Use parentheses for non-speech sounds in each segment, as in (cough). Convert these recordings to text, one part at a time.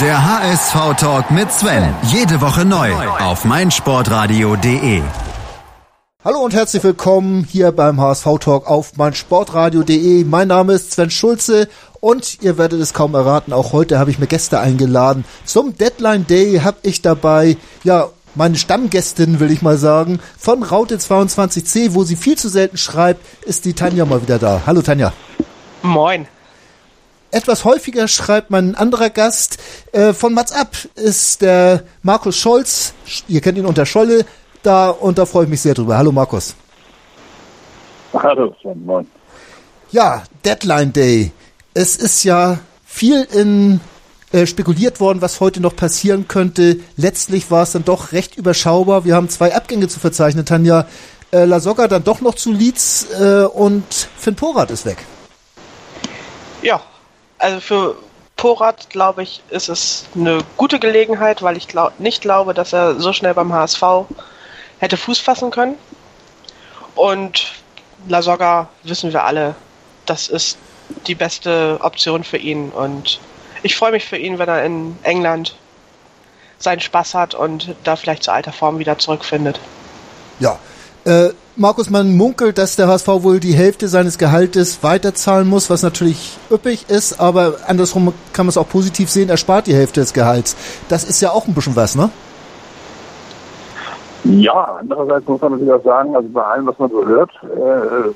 Der HSV-Talk mit Sven. Jede Woche neu auf meinsportradio.de. Hallo und herzlich willkommen hier beim HSV-Talk auf meinsportradio.de. Mein Name ist Sven Schulze und ihr werdet es kaum erraten, auch heute habe ich mir Gäste eingeladen. Zum Deadline Day habe ich dabei, ja, meine Stammgästin, will ich mal sagen, von Raute22c, wo sie viel zu selten schreibt, ist die Tanja mal wieder da. Hallo Tanja. Moin. Etwas häufiger schreibt mein anderer Gast äh, von Mats Ab ist der Markus Scholz. Ihr kennt ihn unter Scholle da und da freue ich mich sehr drüber. Hallo Markus. Hallo, moin. Ja, Deadline Day. Es ist ja viel in äh, spekuliert worden, was heute noch passieren könnte. Letztlich war es dann doch recht überschaubar. Wir haben zwei Abgänge zu verzeichnen, Tanja. Äh, Lasogga dann doch noch zu Leeds äh, und Finn Porat ist weg. Ja, also für Porat, glaube ich, ist es eine gute Gelegenheit, weil ich glaub, nicht glaube, dass er so schnell beim HSV hätte Fuß fassen können. Und Lasogga wissen wir alle, das ist die beste Option für ihn. Und ich freue mich für ihn, wenn er in England seinen Spaß hat und da vielleicht zur alter Form wieder zurückfindet. Ja, äh, Markus, man munkelt, dass der HSV wohl die Hälfte seines Gehaltes weiterzahlen muss, was natürlich üppig ist, aber andersrum kann man es auch positiv sehen, er spart die Hälfte des Gehalts. Das ist ja auch ein bisschen was, ne? Ja, andererseits muss man natürlich auch sagen, also bei allem, was man so hört, äh,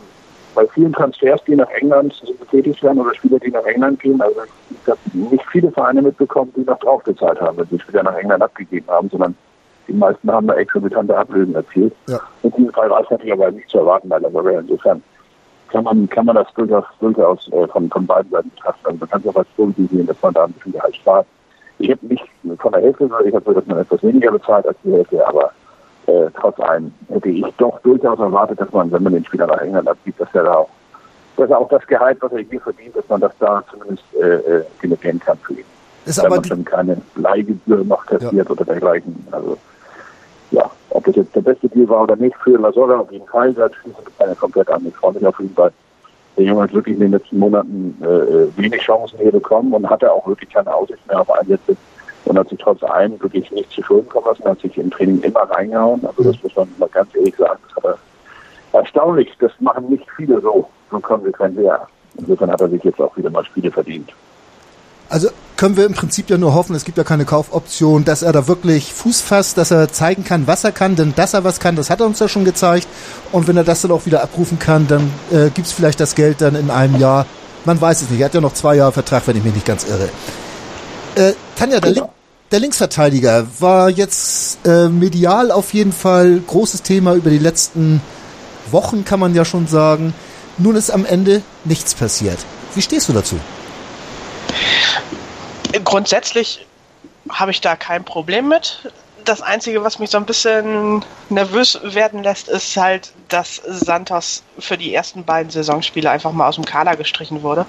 bei vielen Transfers, die nach England tätig werden oder Spieler, die nach England gehen, also ich habe nicht viele Vereine mitbekommen, die noch draufgezahlt haben, wenn sie Spieler nach England abgegeben haben, sondern die meisten haben da exorbitante Ablösen erzielt. Ja. In diesem Fall war es natürlich aber nicht zu erwarten, weil aber insofern kann man, kann man das durchaus, durchaus äh, von, von beiden Seiten betrachten. Also man kann es auch als positiv sehen, dass man da ein bisschen Gehalt spart. Ich habe nicht von der Hälfte, sondern ich habe dass man etwas weniger bezahlt als die Hälfte, aber äh, trotz allem hätte ich doch durchaus erwartet, dass man, wenn man den Spieler nach England abgibt, dass er da auch, dass er auch das Gehalt, was er irgendwie verdient, dass man das da zumindest äh, äh generieren kann für ihn. Ist wenn aber man schon keine Leihgebühr noch kassiert ja. oder dergleichen. Also ja, ob das jetzt der beste Deal war oder nicht für Lasogga, auf jeden Fall, das schließt keine komplett an. Ich freue mich auf jeden Fall. Der Junge hat wirklich in den letzten Monaten äh, wenig Chancen hier bekommen und hatte auch wirklich keine Aussicht mehr auf Einsätze und hat sich trotz allem wirklich nicht zu Schulden kommen lassen, hat sich im Training immer reingehauen. Also das muss man mal ganz ehrlich sagen. Das hat er erstaunlich, das machen nicht viele so, so konsequent her. Insofern hat er sich jetzt auch wieder mal Spiele verdient. Also können wir im Prinzip ja nur hoffen, es gibt ja keine Kaufoption, dass er da wirklich Fuß fasst, dass er zeigen kann, was er kann, denn dass er was kann, das hat er uns ja schon gezeigt. Und wenn er das dann auch wieder abrufen kann, dann äh, gibt es vielleicht das Geld dann in einem Jahr. Man weiß es nicht. Er hat ja noch zwei Jahre Vertrag, wenn ich mich nicht ganz irre. Äh, Tanja, der, Link, der Linksverteidiger war jetzt äh, medial auf jeden Fall großes Thema über die letzten Wochen, kann man ja schon sagen. Nun ist am Ende nichts passiert. Wie stehst du dazu? Grundsätzlich habe ich da kein Problem mit. Das Einzige, was mich so ein bisschen nervös werden lässt, ist halt, dass Santos für die ersten beiden Saisonspiele einfach mal aus dem Kader gestrichen wurde.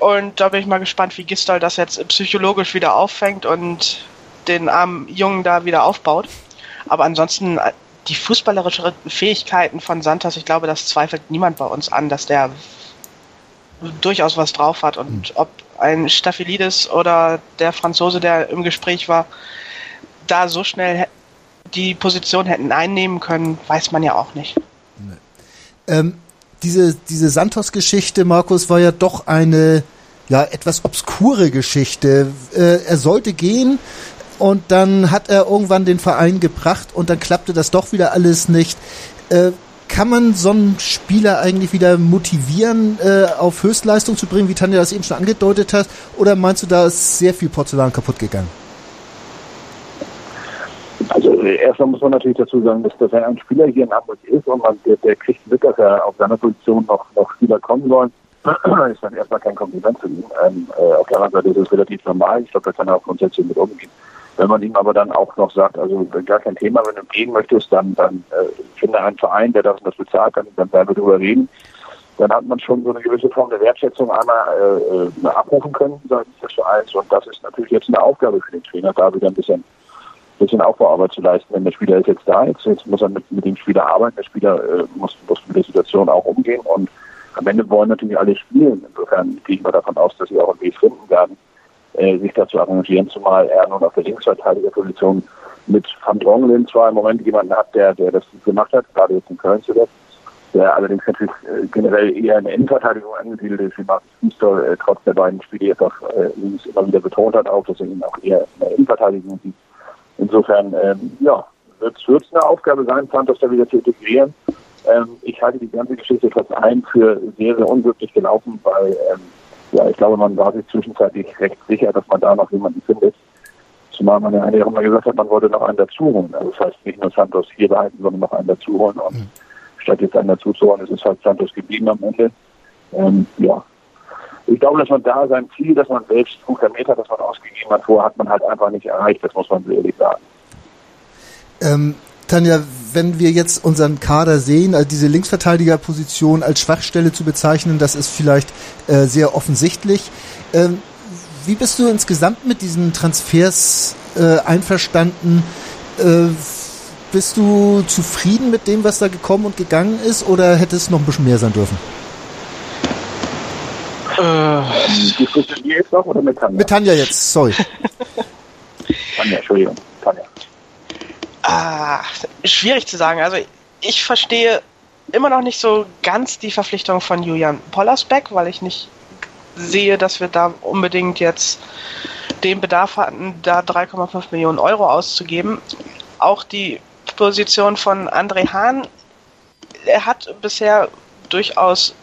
Und da bin ich mal gespannt, wie Gistol das jetzt psychologisch wieder auffängt und den armen Jungen da wieder aufbaut. Aber ansonsten die fußballerischen Fähigkeiten von Santos, ich glaube, das zweifelt niemand bei uns an, dass der durchaus was drauf hat. Und hm. ob ein Staphylidis oder der Franzose, der im Gespräch war, da so schnell die Position hätten einnehmen können, weiß man ja auch nicht. Nee. Ähm, diese, diese Santos-Geschichte, Markus, war ja doch eine ja, etwas obskure Geschichte. Äh, er sollte gehen und dann hat er irgendwann den Verein gebracht und dann klappte das doch wieder alles nicht. Äh, kann man so einen Spieler eigentlich wieder motivieren, äh, auf Höchstleistung zu bringen, wie Tanja das eben schon angedeutet hat? Oder meinst du, da ist sehr viel Porzellan kaputt gegangen? Also erstmal muss man natürlich dazu sagen, dass, er ein Spieler hier in Hamburg ist und man, der, der kriegt mit, dass er auf seiner Position noch, noch Spieler kommen sollen. (clears throat) ist dann erstmal kein Kompliment zu ihm. Ähm, äh, auf der anderen Seite ist es relativ normal. Ich glaube, da kann er auch grundsätzlich mit umgehen. Wenn man ihm aber dann auch noch sagt, also gar kein Thema, wenn du gehen möchtest, dann, dann äh, finde einen Verein, der das das bezahlt, dann, dann werden wir darüber reden. Dann hat man schon so eine gewisse Form der Wertschätzung einmal äh, äh abrufen können seitens des Vereins. Und das ist natürlich jetzt eine Aufgabe für den Trainer, da wieder ein bisschen, bisschen Aufbauarbeit zu leisten. Denn der Spieler ist jetzt da, jetzt, jetzt muss er mit, mit dem Spieler arbeiten, der Spieler äh, muss, muss mit der Situation auch umgehen. Und am Ende wollen natürlich alle spielen. Insofern gehen wir davon aus, dass sie auch einen Weg finden werden äh, sich dazu arrangieren, zumal er nun auf der Linksverteidigerposition mit Van Drongelen zwar im Moment jemanden hat, der, der das gemacht hat, gerade jetzt in Köln zuletzt, der allerdings natürlich äh, generell eher in Innenverteidigung angesiedelt ist, wie Markus Fuster äh, trotz der beiden Spiele jetzt auch äh, immer wieder betont hat, auch dass er ihn auch eher in der Innenverteidigung sieht. Insofern, ähm, ja, wird es eine Aufgabe sein, Santos da wieder zu integrieren. Ähm, ich halte die ganze Geschichte trotz allem für sehr, sehr unglücklich gelaufen, weil ähm, ja, ich glaube, man war sich zwischenzeitlich recht sicher, dass man da noch jemanden findet. Zumal man ja auch mal gesagt hat, man wollte noch einen dazuholen. Also das heißt nicht nur Santos hier behalten, sondern noch einen dazuholen. Und mhm. statt jetzt einen dazuzuholen, ist es halt Santos geblieben am Ende. Ähm, ja. Ich glaube, dass man da sein Ziel, dass man selbst 100 Meter, das man ausgegeben hat, vorher hat man halt einfach nicht erreicht. Das muss man so ehrlich sagen. Ähm, Tanja, wenn wir jetzt unseren Kader sehen, also diese Linksverteidigerposition als Schwachstelle zu bezeichnen, das ist vielleicht äh, sehr offensichtlich. Ähm, wie bist du insgesamt mit diesen Transfers äh, einverstanden? Äh, bist du zufrieden mit dem, was da gekommen und gegangen ist, oder hätte es noch ein bisschen mehr sein dürfen? Äh, Diskutieren wir jetzt noch oder mit Tanja? Mit Tanja jetzt, sorry. Tanja, Entschuldigung. Tanja. Ah, schwierig zu sagen. Also ich verstehe immer noch nicht so ganz die Verpflichtung von Julian Pollersbeck, weil ich nicht sehe, dass wir da unbedingt jetzt den Bedarf hatten, da 3,5 Millionen Euro auszugeben. Auch die Position von André Hahn, er hat bisher durchaus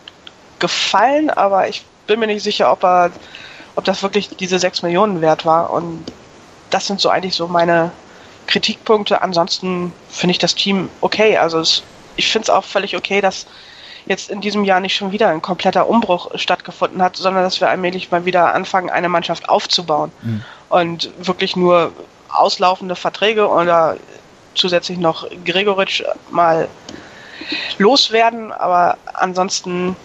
gefallen, aber ich bin mir nicht sicher, ob er, ob das wirklich diese 6 Millionen wert war. Und das sind so eigentlich so meine Kritikpunkte. Ansonsten finde ich das Team okay. Also es, ich finde es auch völlig okay, dass jetzt in diesem Jahr nicht schon wieder ein kompletter Umbruch stattgefunden hat, sondern dass wir allmählich mal wieder anfangen, eine Mannschaft aufzubauen mhm. und wirklich nur auslaufende Verträge oder zusätzlich noch Gregoritsch mal loswerden, aber ansonsten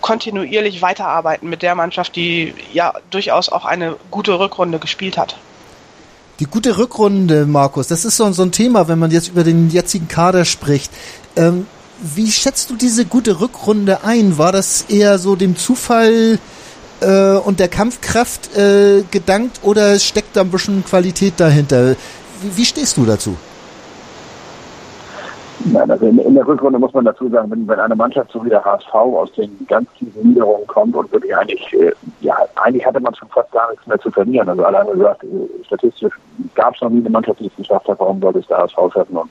kontinuierlich weiterarbeiten mit der Mannschaft, die ja durchaus auch eine gute Rückrunde gespielt hat. Die gute Rückrunde, Markus, das ist so, so ein Thema, wenn man jetzt über den jetzigen Kader spricht. Ähm, wie schätzt du diese gute Rückrunde ein? War das eher so dem Zufall äh, und der Kampfkraft äh, gedankt oder steckt da ein bisschen Qualität dahinter? Wie, wie stehst du dazu? In, der Rückrunde muss man dazu sagen, wenn, wenn eine Mannschaft so wie der HSV aus den ganz tiefen Niederungen kommt und wirklich eigentlich, äh, ja, eigentlich hatte man schon fast gar nichts mehr zu verlieren. Also alleine gesagt, äh, statistisch gab es noch nie eine Mannschaft, die es geschafft hat, warum sollte es der HSV schaffen? Und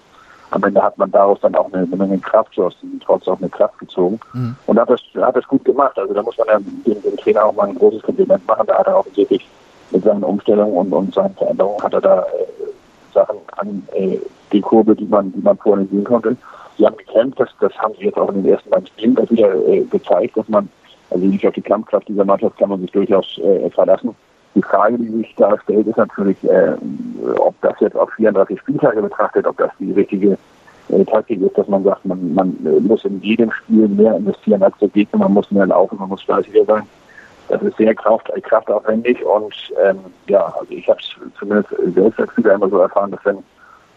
am Ende hat man daraus dann auch eine, eine Menge Kraft, so aus diesem Trotz auch eine Kraft gezogen. Mhm. Und hat das, hat das gut gemacht. Also da muss man ja dem, dem Trainer auch mal ein großes Kompliment machen. Da hat er offensichtlich mit seinen Umstellungen und, und seinen Veränderungen hat er da äh, Sachen an äh, die Kurve, die man, die man vorhin sehen konnte. Sie haben gekämpft, das, das haben sie jetzt auch in den ersten beiden Spielen wieder äh, gezeigt, dass man, also nicht auf die Kampfkraft dieser Mannschaft kann man sich durchaus äh, verlassen. Die Frage, die sich da stellt, ist natürlich, äh, ob das jetzt auf 34 Spieltage betrachtet, ob das die richtige äh, Taktik ist, dass man sagt, man, man äh, muss in jedem Spiel mehr investieren als der Gegner, man muss mehr laufen, man muss fleißiger sein. Das ist sehr kraft, kraftaufwendig und ähm, ja, also ich habe es zumindest selbst als Spieler immer so erfahren, dass wenn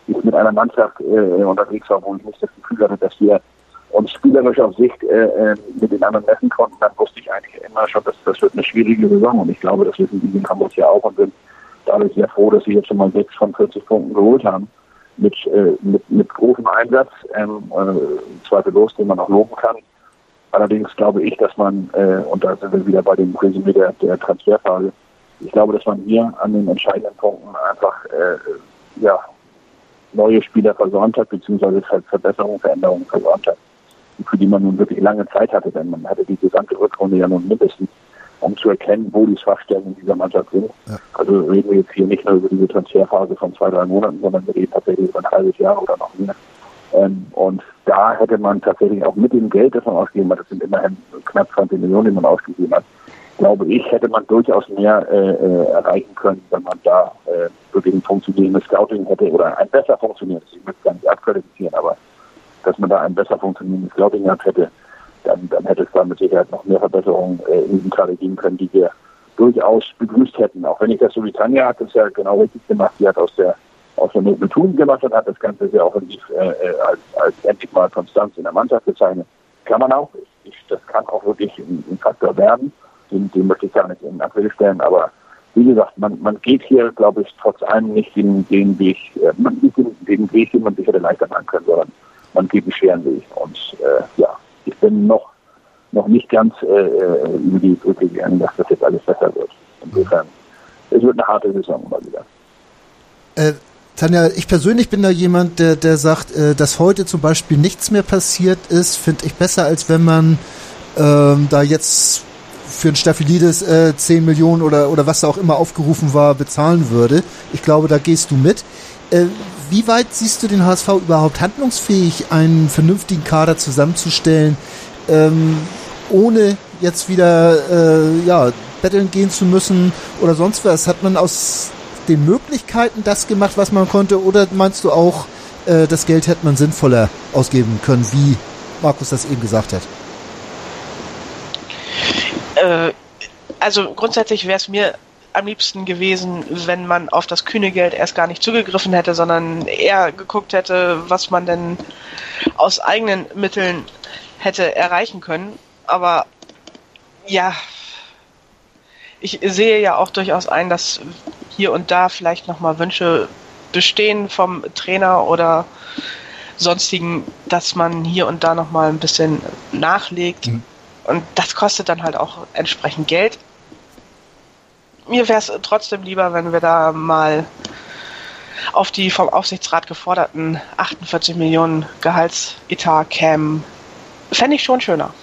ich mit einer Mannschaft äh, unterwegs war, wo ich nicht das Gefühl hatte, dass wir uns spielerisch auf Sicht äh, äh, mit den anderen messen konnten, dann wusste ich eigentlich immer schon, dass das wird eine schwierige Saison und ich glaube, das wissen die in Hamburg ja auch und sind dadurch sehr froh, dass sie jetzt schon mal sechs von 40 Punkten geholt haben mit, äh, mit, mit großem Einsatz, ähm, äh, zweifellos, den man auch loben kann. Allerdings glaube ich, dass man, äh, und da sind wir wieder bei dem Resümee der, der Transferphase, ich glaube, dass man hier an den entscheidenden Punkten einfach äh, ja, neue Spieler versäumt hat, beziehungsweise Verbesserungen, Veränderungen versäumt hat, für die man nun wirklich lange Zeit hatte, denn man hatte die gesamte Rückrunde ja nun mindestens, um zu erkennen, wo die Schwachstellen in dieser Mannschaft sind. Ja. Also reden wir jetzt hier nicht nur über diese Transferphase von zwei, drei Monaten, sondern wir reden tatsächlich über ein halbes Jahr oder noch mehr. Ähm, und da hätte man tatsächlich auch mit dem Geld, das man ausgegeben hat, das sind immerhin knapp 20 Millionen, die man ausgegeben hat, glaube ich, hätte man durchaus mehr äh, äh, erreichen können, wenn man da äh, wirklich ein funktionierendes Scouting hätte oder ein besser funktionierendes, ich möchte gar nicht abqualifizieren, aber dass man da ein besser funktionierendes Scouting gehabt hätte, dann, dann hätte es da mit Sicherheit noch mehr Verbesserungen äh, in diesem Kader geben können, die wir durchaus begrüßt hätten. Auch wenn ich das so wie Tanja hat das ja genau richtig gemacht, die hat aus der aus der Not Tun gemacht und hat das Ganze sehr offensiv äh, äh, als, als endlich mal Konstanz in der Mannschaft bezeichnet. Kann man auch. Ich, das kann auch wirklich ein, ein Faktor werden den, den möchte ich gar nicht in April stellen, aber wie gesagt, man, man geht hier, glaube ich, trotz allem nicht den, den Weg, äh, man geht den, den Weg, den man sich hätte leichter machen können, sondern man geht den schweren Weg. Und äh, ja, ich bin noch noch nicht ganz äh, äh über die Brücke gegangen, dass das jetzt alles besser wird. Insofern, es wird eine harte Saison mal wieder. Äh, Tanja, ich persönlich bin da jemand, der, der sagt, äh, dass heute zum Beispiel nichts mehr passiert ist, finde ich besser, als wenn man ähm, da jetzt für ein Staphylidis äh, 10 Millionen oder, oder was da auch immer aufgerufen war, bezahlen würde. Ich glaube, da gehst du mit. Äh, wie weit siehst du den HSV überhaupt handlungsfähig, einen vernünftigen Kader zusammenzustellen, ähm, ohne jetzt wieder äh, ja, betteln gehen zu müssen oder sonst was? Hat man aus den Möglichkeiten das gemacht, was man konnte, oder meinst du auch, äh, das Geld hätte man sinnvoller ausgeben können, wie Markus das eben gesagt hat? Äh, also grundsätzlich wäre es mir am liebsten gewesen, wenn man auf das kühne Geld erst gar nicht zugegriffen hätte, sondern eher geguckt hätte, was man denn aus eigenen Mitteln hätte erreichen können. Aber ja, ich sehe ja auch durchaus ein, dass hier und da vielleicht nochmal Wünsche bestehen vom Trainer oder sonstigen, dass man hier und da nochmal ein bisschen nachlegt. Mhm. Und das kostet dann halt auch entsprechend Geld. Mir wäre es trotzdem lieber, wenn wir da mal auf die vom Aufsichtsrat geforderten 48 Millionen Gehaltsetat kämen. Fände ich schon schöner.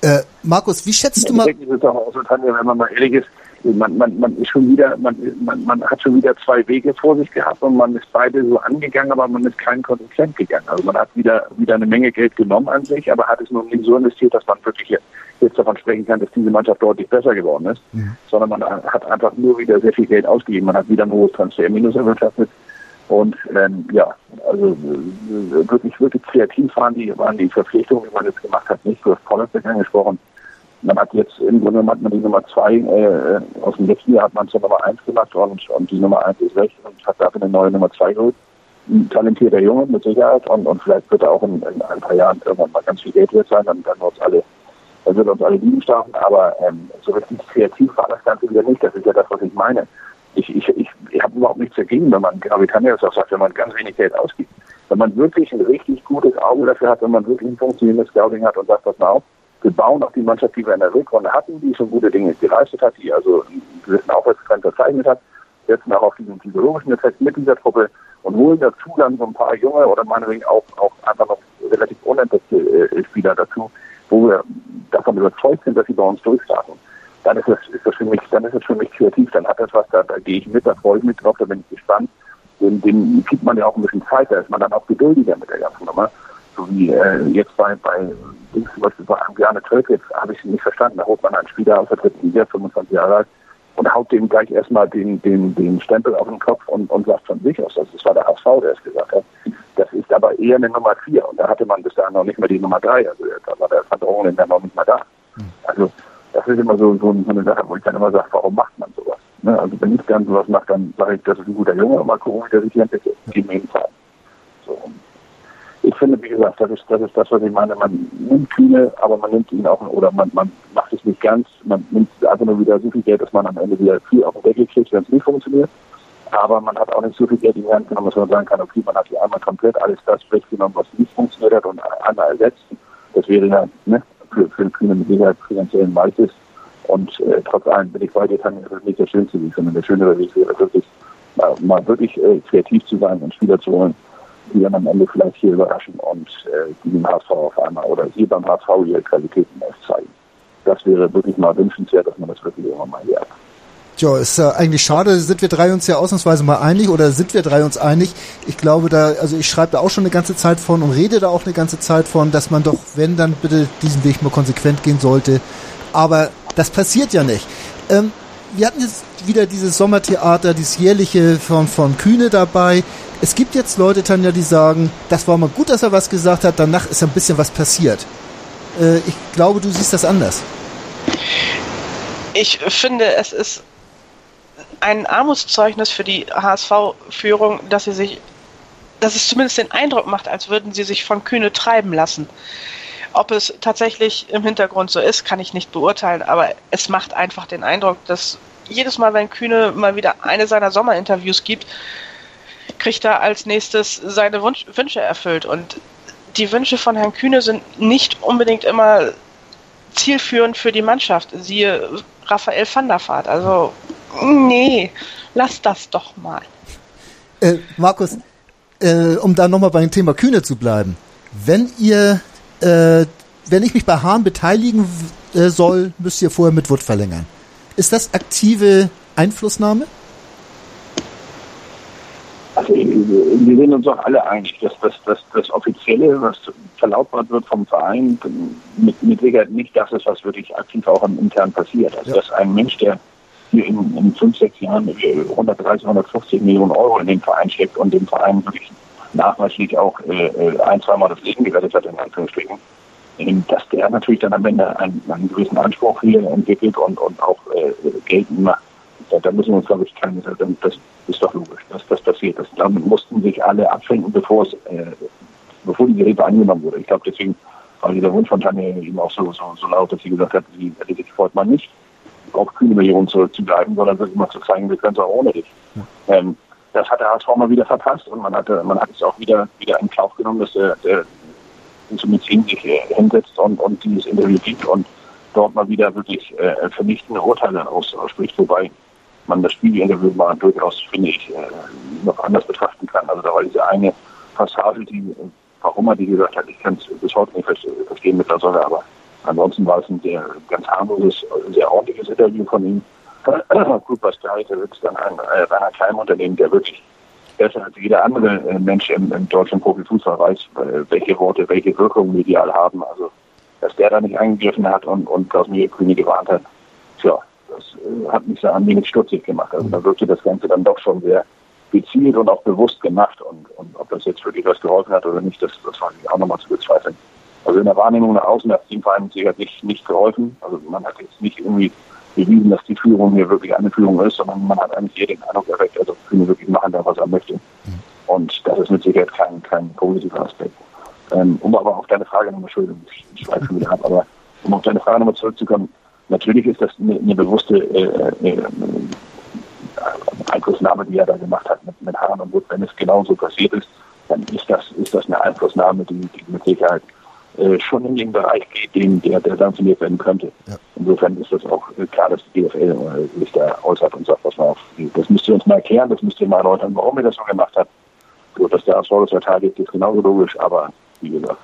Äh, Markus, wie schätzt du mal? Das ist auch so, Tanja, wenn man mal ehrlich ist, man, man, man ist schon wieder, man, man, man hat schon wieder zwei Wege vor sich gehabt und man ist beide so angegangen, aber man ist kein konsequent gegangen. Also man hat wieder, wieder eine Menge Geld genommen an sich, aber hat es nun nicht so investiert, dass man wirklich jetzt davon sprechen kann, dass diese Mannschaft deutlich besser geworden ist, mhm. sondern man hat einfach nur wieder sehr viel Geld ausgegeben. Man hat wieder ein hohes Transferminus erwirtschaftet. Und ähm, ja, also äh, wirklich, wirklich kreativ waren die, waren die Verpflichtungen, die man jetzt gemacht hat, nicht. Hast Pollersbeck angesprochen. Man hat jetzt im Grunde hat man die Nummer zwei äh, aus dem letzten Jahr hat man zur Nummer eins gemacht und, und die Nummer eins ist weg und hat dafür eine neue Nummer zwei geholt. Ein talentierter Junge mit Sicherheit und, und vielleicht wird er auch in, in ein paar Jahren irgendwann mal ganz viel Geld wert sein, dann werden wir uns alle, dann wird uns alle lieben starten, aber ähm, so richtig kreativ war das Ganze wieder nicht. Das ist ja das, was ich meine. Ich, ich, ich, ich habe überhaupt nichts dagegen, wenn man, genau wie Tanja das auch sagt, wenn man ganz wenig Geld ausgibt. Wenn man wirklich ein richtig gutes Auge dafür hat, wenn man wirklich ein funktionierendes Scouting hat und sagt, pass mal auf, wir bauen auf die Mannschaft, die wir in der Rückrunde hatten, die schon gute Dinge geleistet hat, die also einen gewissen Aufwärtstrend verzeichnet hat, setzen auch auf diesen psychologischen Effekt mit dieser Truppe und holen dazu dann so ein paar junge oder meinetwegen auch, auch einfach noch relativ unentdeckte äh, Spieler dazu, wo wir davon überzeugt sind, dass sie bei uns durchstarten. Dann ist das, ist das für mich, dann ist das für mich kreativ, dann hat das was, da, da gehe ich mit, da freue ich mich drauf, da bin ich gespannt. Dem, dem gibt man ja auch ein bisschen Zeit, da ist man dann auch geduldiger mit der ganzen Nummer. So wie äh, jetzt bei, bei zum Beispiel bei Ambiane Tölkitz, habe ich nicht verstanden. Da holt man einen Spieler aus der dritten Liga, 25 Jahre alt, und haut dem gleich erstmal den, den, den Stempel auf den Kopf und, und sagt von sich aus, das war der HSV, der es gesagt hat. Das ist aber eher eine Nummer vier und da hatte man bis dahin noch nicht mehr die Nummer drei, also da war der Verdrohung dann noch nicht mal da. Also das ist immer so, so eine Sache, wo ich dann immer sage, warum macht man sowas? Ne? Also wenn ich dann sowas mache, dann sage ich, das ist ein guter Junge, und mal gucken, wie der sich entwickelt. Zeit. So, ich finde, wie gesagt, das ist, das ist das, was ich meine. Man nimmt viele, aber man nimmt ihn auch, oder man, man macht es nicht ganz. Man nimmt einfach nur wieder so viel Geld, dass man am Ende wieder viel auf den Deckel kriegt, wenn es nicht funktioniert. Aber man hat auch nicht so viel Geld in die Hand genommen, dass man sagen kann, okay, man hat hier einmal komplett alles das weggenommen, was nicht funktioniert hat und einmal ersetzt. Das wäre ja ne, für, für den Kühne mit Sicherheit finanziellen Meister. Und äh, trotz allem bin ich dir, kann das nicht der schönste Weg, sondern der schönere Weg wäre wirklich, mal, mal wirklich äh, kreativ zu sein und Spieler zu holen, die dann am Ende vielleicht hier überraschen und äh, die den HSV auf einmal oder hier beim HSV ihre Qualitäten zeigen. Das wäre wirklich mal wünschenswert, dass man das wirklich irgendwann mal hier. Tja, ist ja eigentlich schade, sind wir drei uns ja ausnahmsweise mal einig oder sind wir drei uns einig? Ich glaube da, also ich schreibe da auch schon eine ganze Zeit von und rede da auch eine ganze Zeit von, dass man doch, wenn dann bitte diesen Weg mal konsequent gehen sollte. Aber das passiert ja nicht. Ähm, wir hatten jetzt wieder dieses Sommertheater, dieses jährliche von, von Kühne dabei. Es gibt jetzt Leute, Tanja, die sagen, das war mal gut, dass er was gesagt hat, danach ist ein bisschen was passiert. Äh, ich glaube, du siehst das anders. Ich finde, es ist ein Armutszeugnis für die HSV-Führung, dass sie sich, dass es zumindest den Eindruck macht, als würden sie sich von Kühne treiben lassen. Ob es tatsächlich im Hintergrund so ist, kann ich nicht beurteilen, aber es macht einfach den Eindruck, dass jedes Mal, wenn Kühne mal wieder eine seiner Sommerinterviews gibt, kriegt er als nächstes seine Wunsch Wünsche erfüllt. Und die Wünsche von Herrn Kühne sind nicht unbedingt immer zielführend für die Mannschaft. Siehe Raphael van der Vaart. Also, nee, lass das doch mal. Äh, Markus, äh, um da nochmal beim Thema Kühne zu bleiben. Wenn ihr, äh, wenn ich mich bei Hahn beteiligen äh, soll, müsst ihr vorher mit Wood verlängern. Ist das aktive Einflussnahme? Also wir sind uns auch alle einig, dass das, das, das Offizielle, was verlautbart wird vom Verein, mit, mit Sicherheit nicht das ist, was wirklich aktiv auch intern passiert. Also ja. dass ein Mensch, der hier in, in fünf, sechs Jahren 130, 150 Millionen Euro in den Verein steckt und dem Verein wirklich nachweislich auch äh, äh ein, zweimal das Leben gerettet hat, in Anführungsstrichen, ähm, dass der natürlich dann am Ende einen, einen gewissen Anspruch hier entwickelt und, und auch äh, geltend macht. Da, da müssen wir uns, glaube ich, keine, das ist doch logisch, dass das passiert. Das, damit mussten sich alle abfinden, bevor es, äh, bevor die Hilfe angenommen wurde. Ich glaube, deswegen war dieser Wunsch von Tanja eben auch so, so, so laut, dass sie gesagt hat, sie hätte sich freut man nicht, auf kühne Millionen zurückzubleiben, sondern wirklich mal zu zeigen, wir können es auch ohne dich. Ja. Ähm, das hat der HSV mal wieder verpasst und man hatte, man hat es auch wieder, wieder in Kauf genommen, dass der, der Medizin sich äh, hinsetzt und, und dieses Interview gibt und dort mal wieder wirklich äh, vernichtende Urteile ausspricht, wobei man das Spiegelinterview mal durchaus, finde ich, äh, noch anders betrachten kann. Also da war diese eine Passage, die, warum er die gesagt hat, ich kann es bis heute nicht verstehen mit der Sonne, aber ansonsten war es ein sehr ganz harmloses, sehr ordentliches Interview von ihm. (clears throat) Gut, was da sitzt dann ein äh, Rainer Keimunternehmen, der wirklich besser als jeder andere äh, Mensch im, im deutschen Profifußball weiß, welche Worte welche Wirkung medial haben. Also, dass der da nicht eingegriffen hat und, und Klaus Kühne gewarnt hat, tja, das äh, hat mich da ein stutzig gemacht. Also da wirkte das Ganze dann doch schon sehr gezielt und auch bewusst gemacht. Und, und ob das jetzt wirklich was geholfen hat oder nicht, das, das war ich auch nochmal zu bezweifeln. Also in der Wahrnehmung nach außen hat es dem Verein sicher nicht, geholfen. Also man hat jetzt nicht irgendwie bewiesen, dass die Führung hier wirklich eine Führung ist, sondern man hat eigentlich hier den Eindruck erweckt, also Kühne wirklich machen darf, was er möchte. Und das ist mit Sicherheit kein, kein positiver Aspekt. Ähm, um aber auf deine Frage nochmal, Entschuldigung, ich schweife wieder ab, aber um auf deine Frage nochmal zurückzukommen, natürlich ist das eine, eine bewusste äh, äh, Einflussnahme, die er da gemacht hat mit, mit Hahn und Wood. Wenn es genauso passiert ist, dann ist das, ist das eine Einflussnahme, die, die mit Sicherheit äh, schon in den Bereich geht, den, der, der sanktioniert werden könnte. Ja. Insofern ist das auch äh, klar, dass die DFL äh, sich da äußert und sagt, was man auf, das müsst ihr uns mal erklären, das müsst ihr mal erläutern, warum ihr das so gemacht habt. So, dass der ASV das verteidigt, ist genauso logisch, aber wie gesagt,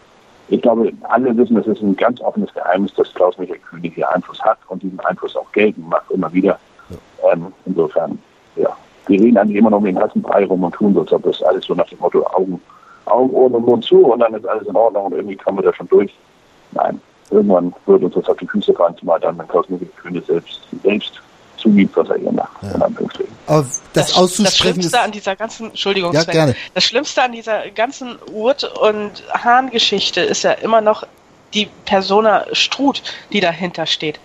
ich glaube, alle wissen, es ist ein ganz offenes Geheimnis, dass Klaus-Michael König hier Einfluss hat und diesen Einfluss auch geltend macht, immer wieder. Ja. Ähm, insofern, ja, wir reden eigentlich immer noch mit dem heißen Brei rum und tun so, als ob das alles so nach dem Motto Augen, Augen, Ohren und Mund zu und dann ist alles in Ordnung und irgendwie kommen wir da schon durch. Nein, irgendwann wird uns das auf die Füße fallen, zumal dann, wenn Klaus-Michael König selbst, selbst zugibt, was er hier macht. Ja. Aber das, das auszusprechen das Schlimmste an dieser ganzen, Entschuldigung, ja, Sven, gerne. das Schlimmste an dieser ganzen Wood- und Hahn-Geschichte ist ja immer noch die Persona Struth, die dahinter steht.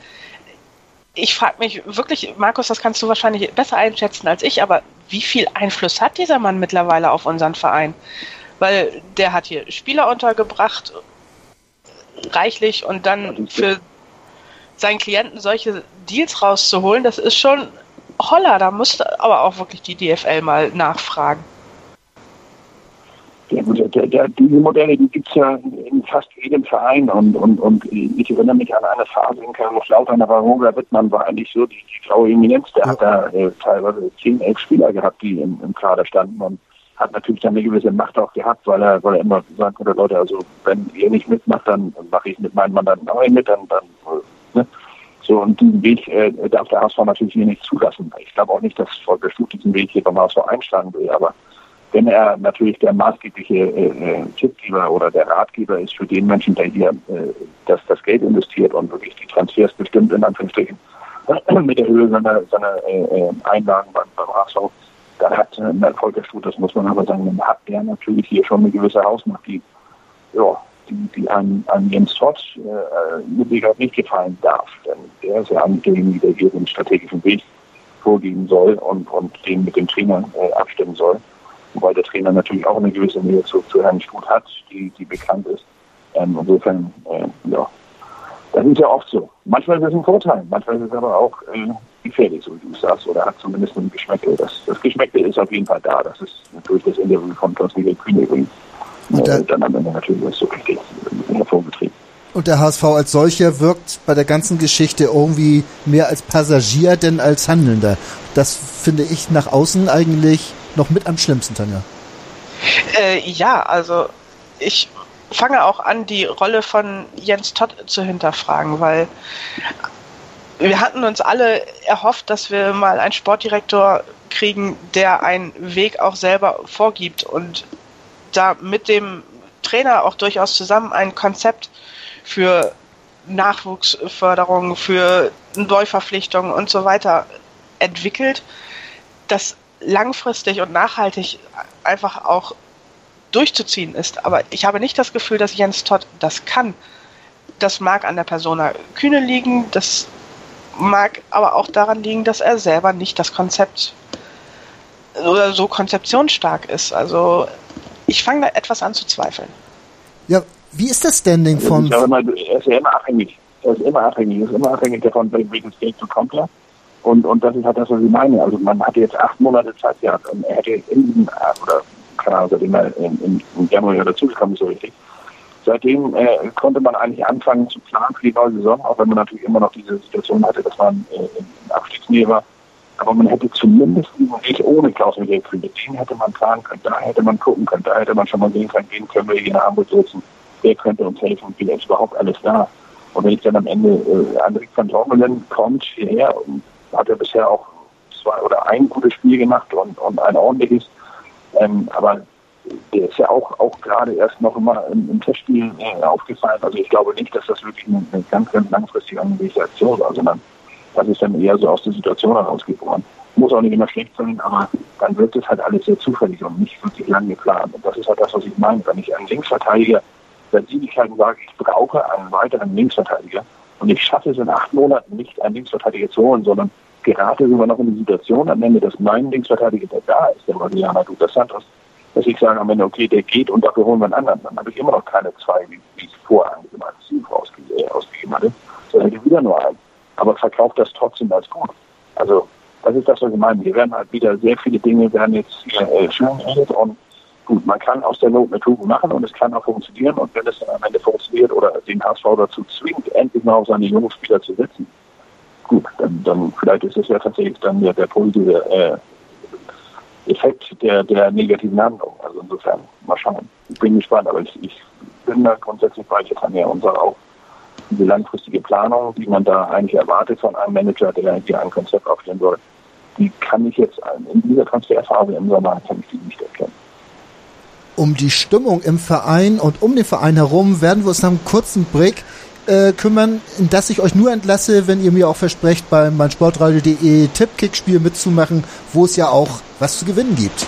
Ich frage mich wirklich, Markus, das kannst du wahrscheinlich besser einschätzen als ich, aber wie viel Einfluss hat dieser Mann mittlerweile auf unseren Verein? Weil der hat hier Spieler untergebracht, reichlich, und dann für seinen Klienten solche Deals rauszuholen, das ist schon holla, da müsste aber auch wirklich die DFL mal nachfragen. Ja, gut, der, der, diese Modelle, die gibt es ja in fast jedem Verein und, und, und ich erinnere mich an eine Phase in Kaiserslautern, war Roger Wittmann war eigentlich so die, die graue Eminenz, der ja. hat da äh, teilweise zehn, elf Spieler gehabt, die im, im Kader standen und hat natürlich dann eine gewisse Macht auch gehabt, weil er, weil er immer sagen konnte, Leute, also wenn ihr nicht mitmacht, dann mache ich mit meinen Mandanten auch nicht mit, dann, dann Ne? So, und diesen Weg äh, darf der HSV natürlich hier nicht zulassen. Ich glaube auch nicht, dass Volker Stutt diesen Weg hier beim HSV einschlagen will, aber wenn er natürlich der maßgebliche äh, äh, Tippgeber oder der Ratgeber ist für den Menschen, der hier äh, das, das Geld investiert und wirklich die Transfers bestimmt, in Anführungsstrichen, (clears throat) mit der Höhe seiner, seiner äh, äh Einlagen beim, beim HSV, dann hat äh, Volker Stutt, das muss man aber sagen, dann hat er natürlich hier schon eine gewisse Hausmacht, die ja, die, die an, an Jens Todd äh, mit Sicherheit nicht gefallen darf. Denn der ist ja eigentlich derjenige, der hier den strategischen Weg vorgeben soll und, und den mit dem Trainer äh, abstimmen soll. Wobei der Trainer natürlich auch eine gewisse Nähe zu, zu Herrn Struth hat, die, die bekannt ist. Ähm, insofern, äh, ja, das ist ja oft so. Manchmal ist es ein Vorteil, manchmal ist es aber auch äh, gefährlich, so wie du sagst, oder hat zumindest ein Geschmäckle. Das, das Geschmäckle ist auf jeden Fall da. Das ist durch das Interview von Thorsten Kühne übrigens äh, dann am Ende natürlich so richtig hervorgetrieben. Und der HSV als solcher wirkt bei der ganzen Geschichte irgendwie mehr als Passagier denn als Handelnder. Das finde ich nach außen eigentlich noch mit am schlimmsten, Tanja. Äh, ja, also ich fange auch an, die Rolle von Jens Todd zu hinterfragen, weil wir hatten uns alle erhofft, dass wir mal einen Sportdirektor kriegen, der einen Weg auch selber vorgibt und da mit dem Trainer auch durchaus zusammen ein Konzept für Nachwuchsförderung, für Neuverpflichtungen und so weiter entwickelt, das langfristig und nachhaltig einfach auch durchzuziehen ist. Aber ich habe nicht das Gefühl, dass Jens Todd das kann. Das mag an der Persona Kühne liegen, das mag aber auch daran liegen, dass er selber nicht das Konzept oder so konzeptionsstark ist. Also ich fange da etwas an zu zweifeln. Ja, wie ist das Standing von. Er ist ja immer abhängig. Er ist immer abhängig. Er ist immer abhängig davon, welches Geld bekommt er. Und, und das ist halt das, was ich meine. Also man hatte jetzt acht Monate Zeit gehabt und er hätte in diesem, oder keine Ahnung, seitdem er im, im Januar dazugekommen ist, so richtig. Seitdem äh, konnte man eigentlich anfangen zu planen für die neue Saison, auch wenn man natürlich immer noch diese Situation hatte, dass man äh, in Abstiegsnähe war. Aber man hätte zumindest diesen Weg ohne Klaus Michael Kühne, den hätte man planen können, da hätte man gucken können, da hätte man schon mal sehen können, wen können wir hier nach Hamburg sitzen wer könnte uns helfen, wie ist überhaupt alles da. Und wenn ich dann am Ende äh, Andrik van Dormelen kommt hierher hat er bisher auch zwei oder ein gutes Spiel gemacht und, und ein ordentliches, ähm, aber der ist ja auch, auch gerade erst noch immer im, im Testspiel äh, aufgefallen. Also ich glaube nicht, dass das wirklich eine, eine ganz, ganz langfristige Aktion war, sondern das ist dann eher so aus der Situation herausgeboren. Muss auch nicht immer schlecht sein, aber dann wird es halt alles sehr zufällig und nicht wirklich lang geplant. Und das ist halt das, was ich meine. Wenn ich einen Linksverteidiger seit Ewigkeiten sage, ich brauche einen weiteren Linksverteidiger. Und ich schaffe es in acht Monaten nicht, einen Linksverteidiger zu holen, sondern gerate sogar noch in die Situation am Ende, dass mein Linksverteidiger, der da ist, der Brasilianer Duda Santos, dass ich sage am Ende, okay, der geht und dafür holen wir einen anderen. Dann habe ich immer noch keine zwei, wie, ich vorher als Ziel äh, ausgegeben hatte, sondern hätte wieder nur einen. Aber verkauft das trotzdem als gut. Also das ist das, was ich meine. Wir werden halt wieder sehr viele Dinge werden jetzt hier äh, schön und gut, man kann aus der Not eine Tugend machen und es kann auch funktionieren. Und wenn es dann am Ende funktioniert oder den HSV dazu zwingt, endlich mal auf seine jungen Spieler zu setzen, gut, dann, dann vielleicht ist es ja tatsächlich dann der, der positive äh, Effekt der, der negativen Handlung. Also insofern, mal schauen. Ich bin gespannt, aber ich, ich bin da grundsätzlich bei Tanja und sage auch, diese langfristige Planung, die man da eigentlich erwartet von einem Manager, der hier ein Konzept aufstellen soll, die kann ich jetzt in dieser Transferphase im Sommer kann ich die nicht erkennen um die Stimmung im Verein und um den Verein herum werden wir uns nach einem kurzen Break äh, kümmern, in das ich euch nur entlasse, wenn ihr mir auch versprecht, beim meinsportradio.de Tippkick-Spiel mitzumachen, wo es ja auch was zu gewinnen gibt.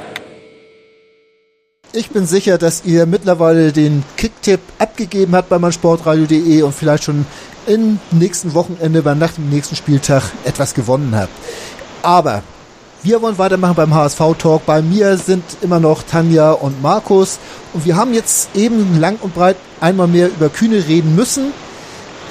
Ich bin sicher, dass ihr mittlerweile den Kicktipp abgegeben habt bei meinsportradio.de und vielleicht schon im nächsten Wochenende, beim nach dem nächsten Spieltag etwas gewonnen habt. Aber wir wollen weitermachen beim HSV-Talk. Bei mir sind immer noch Tanja und Markus. Und wir haben jetzt eben lang und breit einmal mehr über Kühne reden müssen.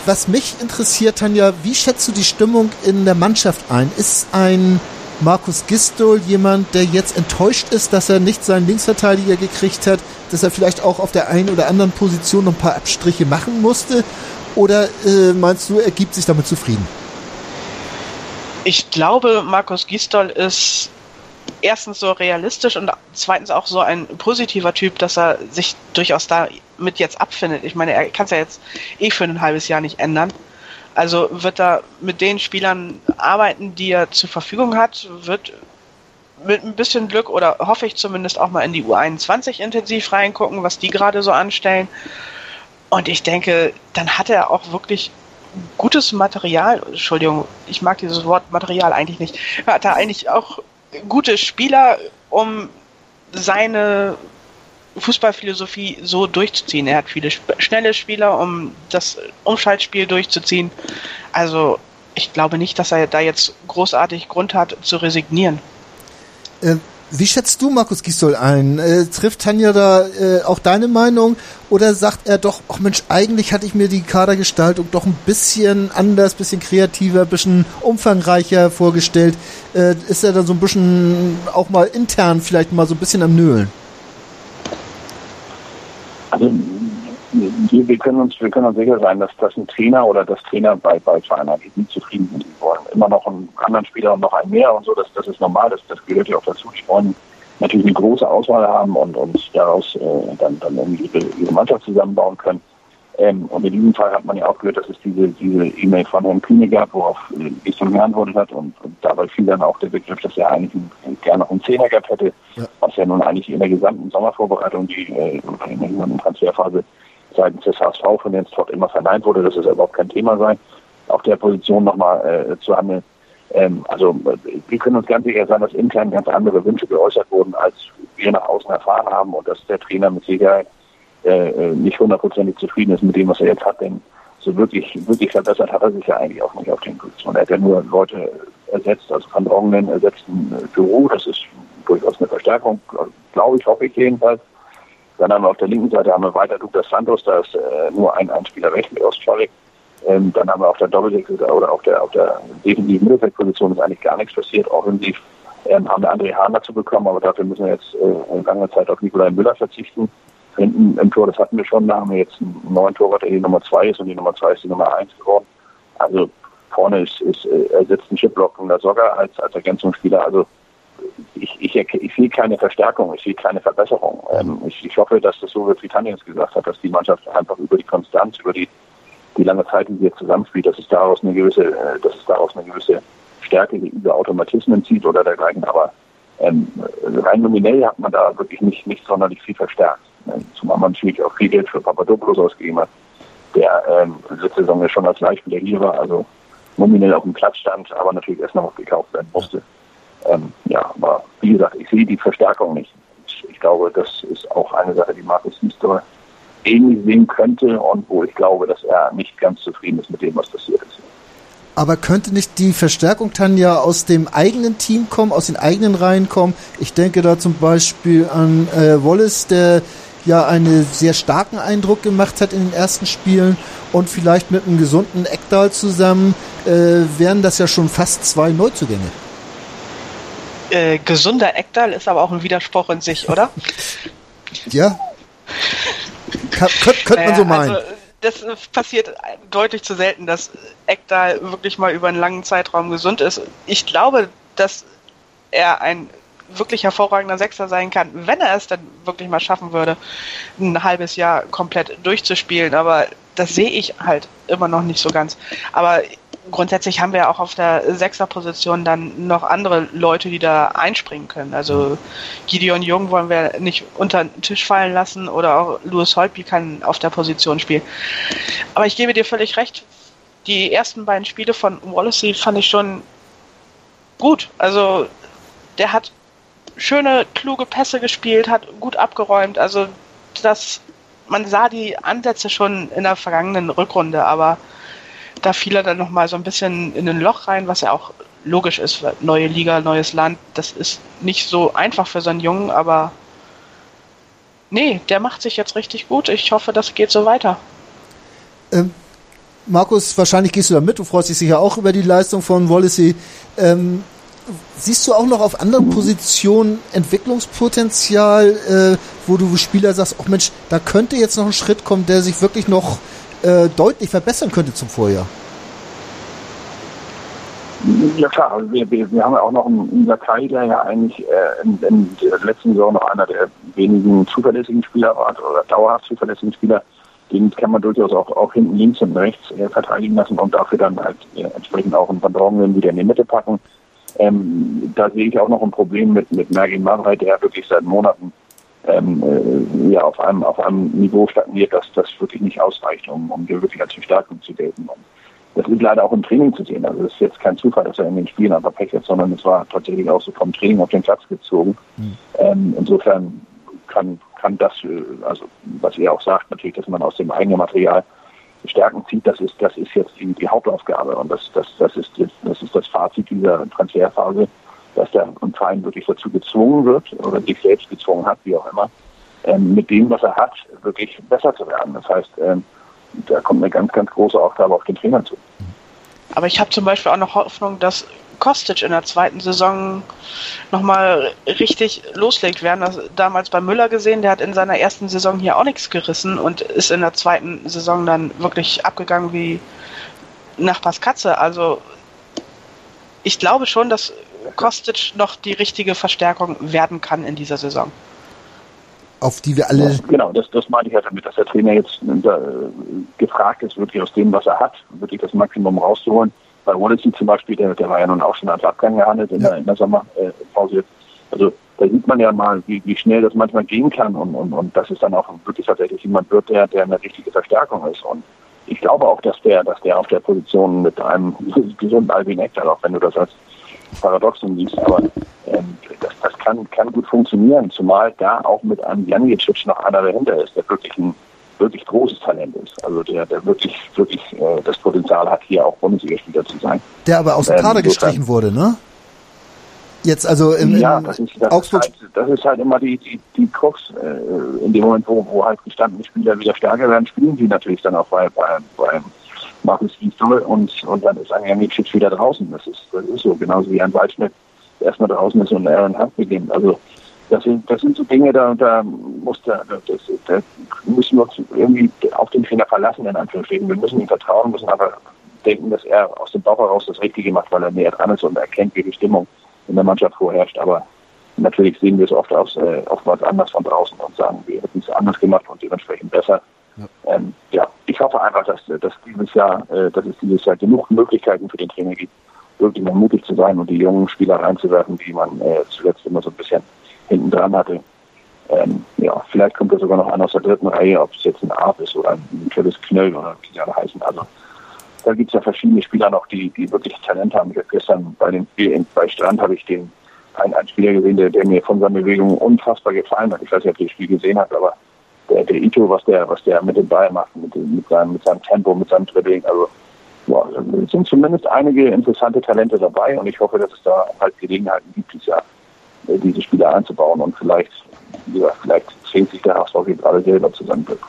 Was mich interessiert, Tanja, wie schätzt du die Stimmung in der Mannschaft ein? Ist ein Markus Gistol jemand, der jetzt enttäuscht ist, dass er nicht seinen Linksverteidiger gekriegt hat, dass er vielleicht auch auf der einen oder anderen Position noch ein paar Abstriche machen musste? Oder äh, meinst du, er gibt sich damit zufrieden? Ich glaube, Markus Gistol ist erstens so realistisch und zweitens auch so ein positiver Typ, dass er sich durchaus damit jetzt abfindet. Ich meine, er kann es ja jetzt eh für ein halbes Jahr nicht ändern. Also wird er mit den Spielern arbeiten, die er zur Verfügung hat, wird mit ein bisschen Glück oder hoffe ich zumindest auch mal in die U21 intensiv reingucken, was die gerade so anstellen. Und ich denke, dann hat er auch wirklich gutes Material, Entschuldigung, ich mag dieses Wort Material eigentlich nicht, hat er eigentlich auch gute Spieler, um seine Fußballphilosophie so durchzuziehen. Er hat viele schnelle Spieler, um das Umschaltspiel durchzuziehen. Also ich glaube nicht, dass er da jetzt großartig Grund hat zu resignieren. Äh, wie schätzt du Markus Gisdol ein? Äh, trifft Tanja da äh, auch deine Meinung oder sagt er doch, ach Mensch, eigentlich hatte ich mir die Kadergestaltung doch ein bisschen anders, bisschen kreativer, bisschen umfangreicher vorgestellt. Äh, ist er dann so ein bisschen auch mal intern vielleicht mal so ein bisschen am Nölen? Also wir, wir, können uns, wir können uns sicher sein, dass, dass ein Trainer oder das Trainer bei, bei Vereinen nicht zufrieden sind. Die wollen immer noch einen anderen Spieler und noch einen mehr und so. Das, das ist normal, das, das gehört ja auch dazu. Die wollen natürlich eine große Auswahl haben und, und daraus äh, dann, dann irgendwie ihre, ihre Mannschaft zusammenbauen können. Ähm, und in diesem Fall hat man ja auch gehört, dass es diese diese E-Mail von Herrn Kühne gab, worauf äh, ich schon geantwortet hat und, und, dabei fiel dann auch der Begriff, dass er eigentlich einen, gerne noch einen Zehner gehabt hätte, ja. was ja nun eigentlich in der gesamten Sommervorbereitung, die äh, in der gesamten Transferphase seitens des HSV von Jens Todd immer verneint wurde, dass es überhaupt kein Thema sei, auf der Position nochmal äh, zu handeln. Ähm, also wir können uns ganz sicher sein, dass intern ganz andere Wünsche geäußert wurden, als wir nach außen erfahren haben und dass der Trainer mit Sicherheit äh, äh, nicht hundertprozentig zufrieden ist mit dem, was er jetzt hat, denn so wirklich, wirklich verbessert hat er sich ja eigentlich auch nicht auf den Positionen. Er hat ja nur Leute ersetzt, also Van Dronglen ersetzt ein Büro, das ist durchaus eine Verstärkung, glaube ich, hoffe ich jedenfalls. Dann haben wir auf der linken Seite haben wir weiter Douglas Santos, da ist äh, nur ein, ein Spieler weg mit Ostschalek. Ähm, dann haben wir auf der Doppeldeck oder auf der auf der defensiven Mittelfeldposition ist eigentlich gar nichts passiert. Offensiv ähm, haben wir André Hahn dazu bekommen, aber dafür müssen wir jetzt äh, in langer Zeit auf Nikolai Müller verzichten. Hinten im Tor, das hatten wir schon, da haben wir jetzt einen neuen Torwart, der die Nummer zwei ist und die Nummer zwei ist die Nummer eins geworden. Also vorne ist, ist äh, er sitzt ein Chipblock und der Sogger als, als Ergänzungsspieler. Also ich, ich, ich sehe keine Verstärkung, ich sehe keine Verbesserung. Ähm, ich, ich hoffe, dass das so wie es gesagt hat, dass die Mannschaft einfach über die Konstanz, über die, die lange Zeit, die sie jetzt zusammenspielt, dass es daraus eine gewisse, äh, dass es daraus eine gewisse Stärke über Automatismen zieht oder dergleichen. Aber ähm, rein nominell hat man da wirklich nicht, nicht sonderlich viel verstärkt. Zumal man natürlich auch viel Geld für Papadopoulos ausgegeben hat, der ähm, schon als Leihspieler hier war, also nominell auf dem Platz stand, aber natürlich erst noch gekauft werden musste. Ähm, ja, aber wie gesagt, ich sehe die Verstärkung nicht. Ich glaube, das ist auch eine Sache, die Markus Nistor ähnlich sehen könnte und wo ich glaube, dass er nicht ganz zufrieden ist mit dem, was passiert ist. Aber könnte nicht die Verstärkung dann ja aus dem eigenen Team kommen, aus den eigenen Reihen kommen? Ich denke da zum Beispiel an äh, Wallace, der ja einen sehr starken Eindruck gemacht hat in den ersten Spielen und vielleicht mit einem gesunden Eckdal zusammen äh, wären das ja schon fast zwei Neuzugänge. Äh, gesunder Eckdal ist aber auch ein Widerspruch in sich, oder? ja. Könnte könnt man so meinen. Also, das passiert deutlich zu selten, dass Eckdal wirklich mal über einen langen Zeitraum gesund ist. Ich glaube, dass er ein wirklich hervorragender Sechser sein kann, wenn er es dann wirklich mal schaffen würde, ein halbes Jahr komplett durchzuspielen. Aber das sehe ich halt immer noch nicht so ganz. Aber grundsätzlich haben wir auch auf der Sechserposition dann noch andere Leute, die da einspringen können. Also Gideon Jung wollen wir nicht unter den Tisch fallen lassen oder auch Louis Holtby kann auf der Position spielen. Aber ich gebe dir völlig recht, die ersten beiden Spiele von Wallacey fand ich schon gut. Also der hat schöne, kluge Pässe gespielt, hat gut abgeräumt. Also das, man sah die Ansätze schon in der vergangenen Rückrunde, aber da fiel er dann nochmal so ein bisschen in ein Loch rein, was ja auch logisch ist, neue Liga, neues Land, das ist nicht so einfach für so einen Jungen, aber nee, der macht sich jetzt richtig gut. Ich hoffe, das geht so weiter. Ähm, Markus, wahrscheinlich gehst du da mit, du freust dich sicher auch über die Leistung von Wallacey. Ähm, siehst du auch noch auf anderen Positionen Entwicklungspotenzial, äh, wo du Spieler sagst, oh Mensch, da könnte jetzt noch ein Schritt kommen, der sich wirklich noch äh, deutlich verbessern könnte zum Vorjahr. Ja klar, wir, wir, wir haben ja auch noch einen Sakai, der ja eigentlich äh, in, in, der letzten Saison noch einer der wenigen zuverlässigen Spieler war oder dauerhaft zuverlässigen Spieler. Den kann man durchaus auch, auch hinten links und rechts äh, verteidigen lassen und dafür dann halt äh, entsprechend auch einen Van Dorgen wieder in die Mitte packen. Ähm, da sehe ich auch noch ein Problem mit, mit Mergin Marreit, der wirklich seit Monaten ähm, äh, ja, auf einem, auf einem Niveau stagniert, dass das wirklich nicht ausreicht, um, um dir wirklich als Verstärkung zu gelten. Und das ist leider auch im Training zu sehen. Also es ist jetzt kein Zufall, dass er in den Spielen einfach Pech hat, sondern es war tatsächlich auch so vom Training auf den Platz gezogen. Mhm. Ähm, insofern kann, kann das, äh, also was ihr auch sagt, natürlich, dass man aus dem eigenen Material Stärken zieht, das ist, das ist jetzt die, Hauptaufgabe und das, das, das, ist, das ist das Fazit dieser Transferphase, dass der Verein wirklich dazu gezwungen wird oder sich selbst gezwungen hat, wie auch immer, ähm, mit dem, was er hat, wirklich besser zu werden. Das heißt, ähm, da kommt eine ganz, ganz große Aufgabe auf den Trainer zu. Aber ich habe zum Beispiel auch noch Hoffnung, dass Kostic in der zweiten Saison nochmal richtig loslegt. Wir haben das damals bei Müller gesehen, der hat in seiner ersten Saison hier auch nichts gerissen und ist in der zweiten Saison dann wirklich abgegangen wie Nachbars Katze. Also ich glaube schon, dass Kostic noch die richtige Verstärkung werden kann in dieser Saison auf die wir alle. Genau, das, das meine ich ja damit, dass der Trainer jetzt äh, gefragt ist, wirklich aus dem, was er hat, wirklich das Maximum rauszuholen. Bei Wallacey zum Beispiel, der, der war ja nun auch schon als Abgang gehandelt in, ja. der, in der Sommerpause. Also da sieht man ja mal, wie, wie schnell das manchmal gehen kann und, und, und dass es dann auch wirklich tatsächlich jemand wird, der, der eine richtige Verstärkung ist. Und ich glaube auch, dass der, dass der auf der Position mit einem (laughs) gesunden Alvin Ekdal, auch wenn du das als Paradoxon siehst, aber ähm, das, das kann, kann gut funktionieren, zumal da auch mit einem Janicic noch einer dahinter ist, der wirklich ein wirklich großes Talent ist. Also der, der wirklich, wirklich äh, das Potenzial hat, hier auch Bundesligaspieler zu sein. Der aber aus dem ähm, Kader gestrichen wurde, ne? Jetzt also in, ja, das ist, das Augsburg. Ist halt, das ist halt immer die, die, die Krux. Äh, in dem Moment, wo, wo halt gestandene Spieler wieder stärker werden, spielen sie natürlich dann auch bei, bei, bei Markus Gisdol und, und dann ist Anjanicic wieder draußen. Das ist, das ist so, genauso wie ein Waldschmidt erstmal draußen ist und Aaron Hunt beginnt. Also das sind, das sind so Dinge, da, da, muss da, das, da müssen wir uns irgendwie auf den Trainer verlassen, in Anführungsstrichen. Wir müssen ihm vertrauen, müssen aber denken, dass er aus dem Bauch heraus das Richtige macht, weil er näher dran ist und erkennt, wie die Stimmung in der Mannschaft vorherrscht. Aber natürlich sehen wir es oft aus, äh, oftmals anders von draußen und sagen, wir hätten es anders gemacht und dementsprechend besser. Ja. Ähm, ja, ich hoffe einfach, dass, dass dieses Jahr, äh, dass es dieses Jahr genug Möglichkeiten für den Trainer gibt, wirklich mal mutig zu sein und die jungen Spieler reinzuwerfen, die man äh, zuletzt immer so ein bisschen hinten dran hatte. Ähm, ja, vielleicht kommt da sogar noch einer aus der dritten Reihe, ob es jetzt ein Art ist oder ein Travis Knöll oder wie die alle heißen. Also da gibt es ja verschiedene Spieler noch, die, die wirklich Talent haben. Ich habe gestern bei dem Spiel in, bei Strand habe ich den einen, einen Spieler gesehen, der, der mir von seinen Bewegungen unfassbar gefallen hat. Ich weiß nicht, ob ihr das Spiel gesehen habt, aber der, der Ito, was der, was der mit dem Ball macht, mit, mit, seinem, mit seinem Tempo, mit seinem Dribbling, also es sind zumindest einige interessante Talente dabei und ich hoffe, dass es da halt Gelegenheiten gibt, dieses Jahr diese Spieler einzubauen und vielleicht, ja, vielleicht zwingt sich der HSV gerade selber zu seinem Glück.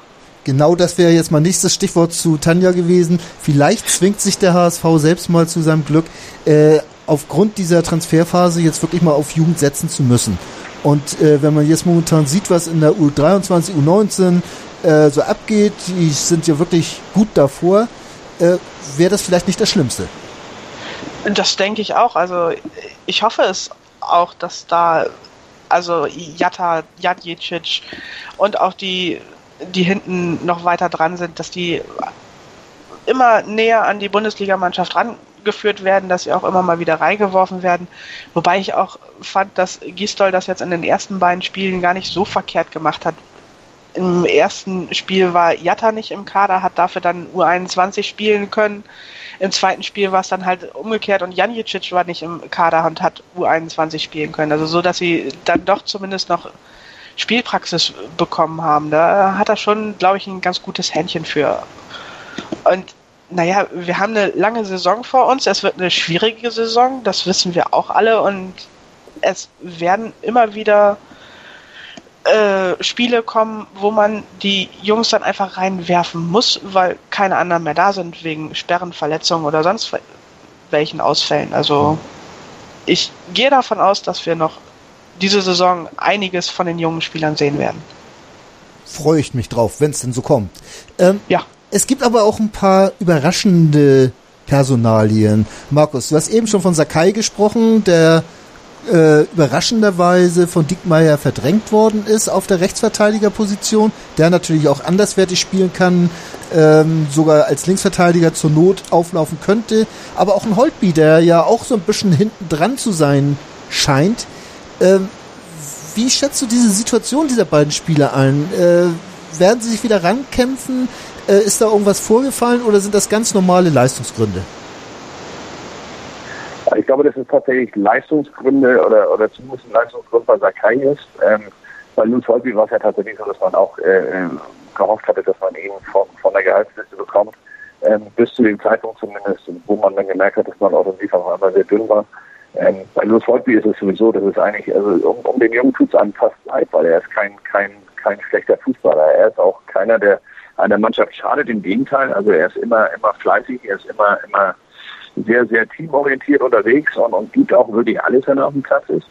Genau das wäre jetzt mal nächstes Stichwort zu Tanja gewesen. Vielleicht zwingt sich der HSV selbst mal zu seinem Glück, äh, aufgrund dieser Transferphase jetzt wirklich mal auf Jugend setzen zu müssen. Und äh, wenn man jetzt momentan sieht, was in der U23, U19 äh, so abgeht, die sind ja wirklich gut davor, äh, wäre das vielleicht nicht das Schlimmste. Das denke ich auch. Also ich hoffe es auch, dass da also Jata, Jadjicic und auch die, die hinten noch weiter dran sind, dass die immer näher an die Bundesligamannschaft rangeführt werden, dass sie auch immer mal wieder reingeworfen werden. Wobei ich auch fand, dass Gistol das jetzt in den ersten beiden Spielen gar nicht so verkehrt gemacht hat. Im ersten Spiel war Jatta nicht im Kader, hat dafür dann U21 spielen können. Im zweiten Spiel war es dann halt umgekehrt und Janjicic war nicht im Kader und hat U21 spielen können. Also so, dass sie dann doch zumindest noch Spielpraxis bekommen haben. Da hat er schon, glaube ich, ein ganz gutes Händchen für. Und naja, wir haben eine lange Saison vor uns. Es wird eine schwierige Saison, das wissen wir auch alle. Und es werden immer wieder äh, Spiele kommen, wo man die Jungs dann einfach reinwerfen muss, weil keine anderen mehr da sind, wegen Sperren, Verletzungen oder sonst welchen Ausfällen. Also ich gehe davon aus, dass wir noch diese Saison einiges von den jungen Spielern sehen werden. Freue ich mich drauf, wenn es denn so kommt. Ähm, ja. Es gibt aber auch ein paar überraschende Personalien. Markus, du hast eben schon von Sakai gesprochen, der äh, überraschenderweise von Dickmeier verdrängt worden ist auf der Rechtsverteidigerposition, der natürlich auch anderswertig spielen kann, ähm, sogar als Linksverteidiger zur Not auflaufen könnte, aber auch ein Holtby, der ja auch so ein bisschen hinten dran zu sein scheint. Ähm, wie schätzt du diese Situation dieser beiden Spieler ein? Äh, werden sie sich wieder rankämpfen? Äh, ist da irgendwas vorgefallen oder sind das ganz normale Leistungsgründe? Ich glaube, das ist tatsächlich Leistungsgründe oder, oder zumindest ein Leistungsgrund bei Sakai ist. Ähm, bei Lutz Holby war es ja tatsächlich so, dass man auch äh, gehofft hatte, dass man ihn von, von der Gehaltsliste bekommt. Ähm, bis zu dem Zeitpunkt zumindest, wo man dann gemerkt hat, dass man offensiv auf einmal sehr dünn war. Ähm, bei Lutz Holby ist es sowieso, dass es eigentlich, also um, um den Jungen tut es an fast leid, weil er ist kein, kein, kein schlechter Fußballer. Er ist auch keiner, der einer Mannschaft schadet. Im Gegenteil, also er ist immer, immer fleißig, er ist immer, immer sehr, sehr teamorientiert unterwegs und, und gibt auch wirklich alles, wenn er auf dem Platz ist.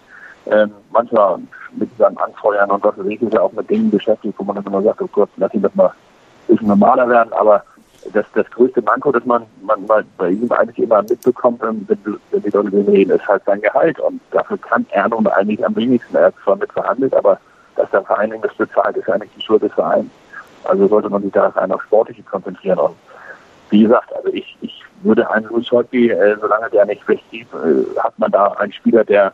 Ähm, manchmal mit seinem Anfeuern und was weiß ich, ist er auch mit Dingen beschäftigt, wo man dann immer sagt, oh Gott, lass ihn das mal ein bisschen normaler werden, aber das, das größte Manko, das man, man bei ihm eigentlich immer mitbekommt, wenn, wenn die Leute reden, ist halt sein Gehalt. Und dafür kann er nun eigentlich am wenigsten. Er hat zwar mit verhandelt, aber dass der Verein das bezahlt, ist eigentlich die Schuld des Vereins. Also sollte man sich da rein auf Sportliche konzentrieren. Und wie gesagt, also ich, ich würde einen Louis Holtby, äh, solange der nicht wegzieht, äh, hat man da einen Spieler, der